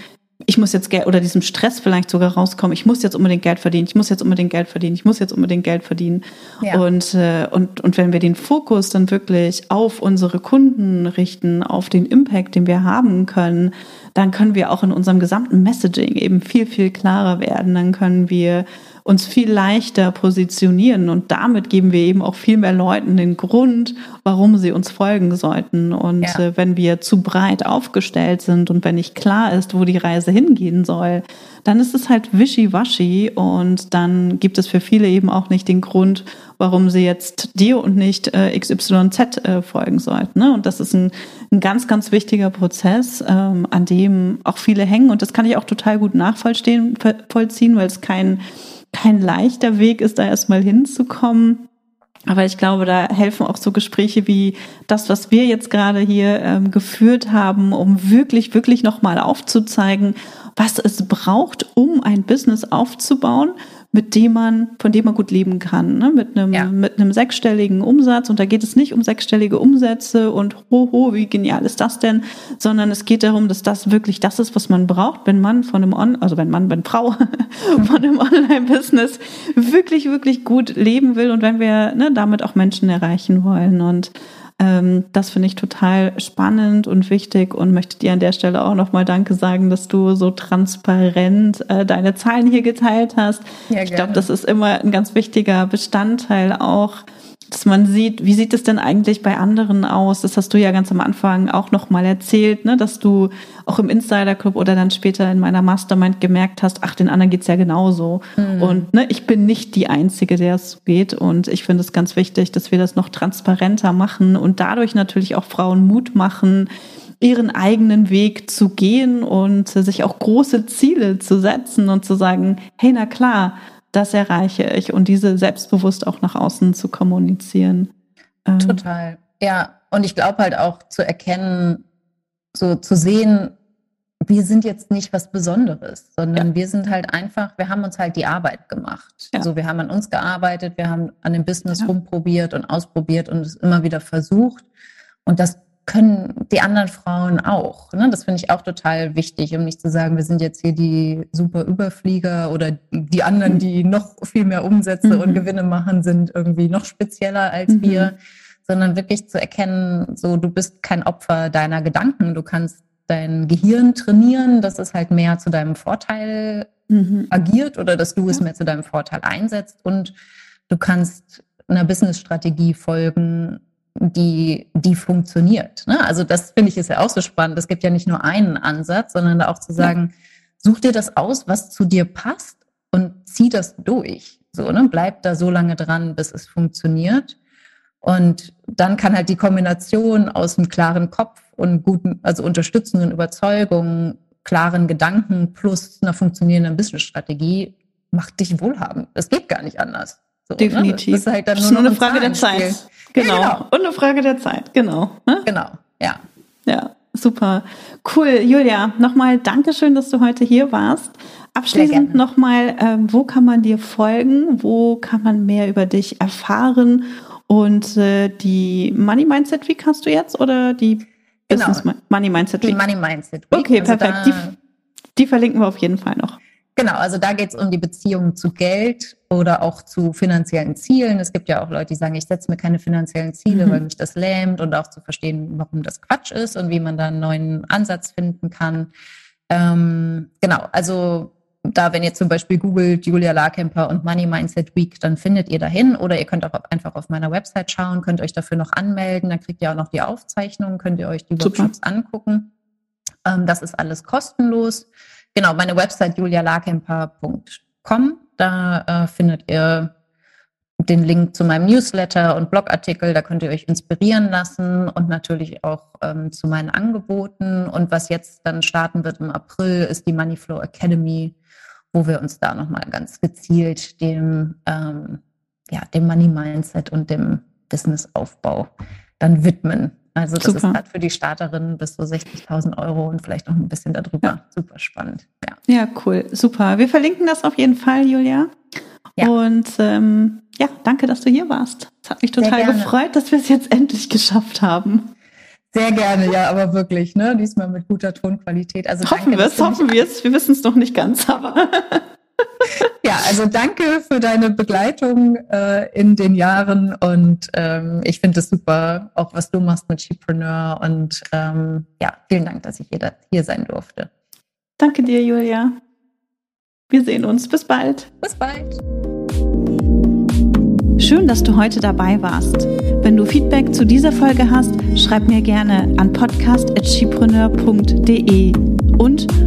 ich muss jetzt Geld oder diesem Stress vielleicht sogar rauskommen, ich muss jetzt unbedingt Geld verdienen, ich muss jetzt unbedingt Geld verdienen, ich muss jetzt unbedingt Geld verdienen. Ja. Und, äh, und, und wenn wir den Fokus dann wirklich auf unsere Kunden richten, auf den Impact, den wir haben können, dann können wir auch in unserem gesamten Messaging eben viel, viel klarer werden. Dann können wir uns viel leichter positionieren und damit geben wir eben auch viel mehr Leuten den Grund, warum sie uns folgen sollten. Und ja. äh, wenn wir zu breit aufgestellt sind und wenn nicht klar ist, wo die Reise hingehen soll, dann ist es halt wischiwaschi und dann gibt es für viele eben auch nicht den Grund, warum sie jetzt dir und nicht äh, XYZ äh, folgen sollten. Ne? Und das ist ein, ein ganz, ganz wichtiger Prozess, ähm, an dem auch viele hängen. Und das kann ich auch total gut nachvollziehen, weil es kein kein leichter Weg ist, da erstmal hinzukommen. Aber ich glaube, da helfen auch so Gespräche wie das, was wir jetzt gerade hier ähm, geführt haben, um wirklich, wirklich nochmal aufzuzeigen, was es braucht, um ein Business aufzubauen mit dem man, von dem man gut leben kann, ne? mit einem, ja. mit einem sechsstelligen Umsatz. Und da geht es nicht um sechsstellige Umsätze und ho, ho, wie genial ist das denn, sondern es geht darum, dass das wirklich das ist, was man braucht, wenn man von einem On, also wenn Mann, wenn Frau von einem Online-Business wirklich, wirklich gut leben will und wenn wir ne, damit auch Menschen erreichen wollen. Und ähm, das finde ich total spannend und wichtig und möchte dir an der Stelle auch nochmal Danke sagen, dass du so transparent äh, deine Zahlen hier geteilt hast. Ja, ich glaube, das ist immer ein ganz wichtiger Bestandteil auch dass man sieht, wie sieht es denn eigentlich bei anderen aus? Das hast du ja ganz am Anfang auch noch mal erzählt, ne, dass du auch im Insider Club oder dann später in meiner Mastermind gemerkt hast, ach, den anderen geht's ja genauso. Mhm. Und ne, ich bin nicht die Einzige, der es so geht. Und ich finde es ganz wichtig, dass wir das noch transparenter machen und dadurch natürlich auch Frauen Mut machen, ihren eigenen Weg zu gehen und sich auch große Ziele zu setzen und zu sagen, hey, na klar, das erreiche ich und diese selbstbewusst auch nach außen zu kommunizieren. Ähm, Total. Ja, und ich glaube halt auch zu erkennen, so zu sehen, wir sind jetzt nicht was Besonderes, sondern ja. wir sind halt einfach, wir haben uns halt die Arbeit gemacht. Ja. Also wir haben an uns gearbeitet, wir haben an dem Business ja. rumprobiert und ausprobiert und es immer wieder versucht. Und das können die anderen Frauen auch. Ne? Das finde ich auch total wichtig, um nicht zu sagen, wir sind jetzt hier die super Überflieger oder die anderen, mhm. die noch viel mehr Umsätze mhm. und Gewinne machen, sind irgendwie noch spezieller als mhm. wir, sondern wirklich zu erkennen, so du bist kein Opfer deiner Gedanken, du kannst dein Gehirn trainieren, dass es halt mehr zu deinem Vorteil mhm. agiert oder dass du es mehr zu deinem Vorteil einsetzt und du kannst einer Business-Strategie folgen, die, die funktioniert. Ne? Also das finde ich ist ja auch so spannend. Es gibt ja nicht nur einen Ansatz, sondern auch zu sagen, such dir das aus, was zu dir passt und zieh das durch. So, ne? Bleib da so lange dran, bis es funktioniert. Und dann kann halt die Kombination aus einem klaren Kopf und guten, also unterstützenden Überzeugungen, klaren Gedanken plus einer funktionierenden Business-Strategie macht dich wohlhabend. Es geht gar nicht anders. So, Definitiv. Ne? Das ist halt dann nur, nur eine Frage der Zeit. Genau. Ja, genau. Und eine Frage der Zeit. Genau. Ne? Genau. Ja. Ja. Super. Cool. Julia, nochmal Dankeschön, dass du heute hier warst. Abschließend nochmal, äh, wo kann man dir folgen? Wo kann man mehr über dich erfahren? Und äh, die Money Mindset Week hast du jetzt oder die genau. Business Money Mindset Week? Die Money Mindset Week. Okay, also perfekt. Die, die verlinken wir auf jeden Fall noch. Genau, also da geht es um die Beziehung zu Geld oder auch zu finanziellen Zielen. Es gibt ja auch Leute, die sagen, ich setze mir keine finanziellen Ziele, mhm. weil mich das lähmt und auch zu verstehen, warum das Quatsch ist und wie man da einen neuen Ansatz finden kann. Ähm, genau, also da, wenn ihr zum Beispiel googelt Julia Larkemper und Money Mindset Week, dann findet ihr dahin oder ihr könnt auch einfach auf meiner Website schauen, könnt euch dafür noch anmelden, dann kriegt ihr auch noch die Aufzeichnungen, könnt ihr euch die Workshops Super. angucken. Ähm, das ist alles kostenlos. Genau, meine Website julialakemper.com. Da äh, findet ihr den Link zu meinem Newsletter und Blogartikel. Da könnt ihr euch inspirieren lassen und natürlich auch ähm, zu meinen Angeboten. Und was jetzt dann starten wird im April, ist die Moneyflow Academy, wo wir uns da nochmal ganz gezielt dem, ähm, ja, dem Money Mindset und dem Businessaufbau dann widmen. Also das Super. ist gerade für die Starterinnen bis zu 60.000 Euro und vielleicht noch ein bisschen darüber. Ja. Super spannend. Ja. ja, cool. Super. Wir verlinken das auf jeden Fall, Julia. Ja. Und ähm, ja, danke, dass du hier warst. Es hat mich total gefreut, dass wir es jetzt endlich geschafft haben. Sehr gerne, ja, aber wirklich, ne? Diesmal mit guter Tonqualität. Also hoffen wir es, hoffen wir es. Wir wissen es noch nicht ganz, aber ja, also danke für deine Begleitung äh, in den Jahren und ähm, ich finde es super, auch was du machst mit Shepreneur und ähm, ja, vielen Dank, dass ich hier, hier sein durfte. Danke dir, Julia. Wir sehen uns. Bis bald. Bis bald. Schön, dass du heute dabei warst. Wenn du Feedback zu dieser Folge hast, schreib mir gerne an podcast.chipreneur.de und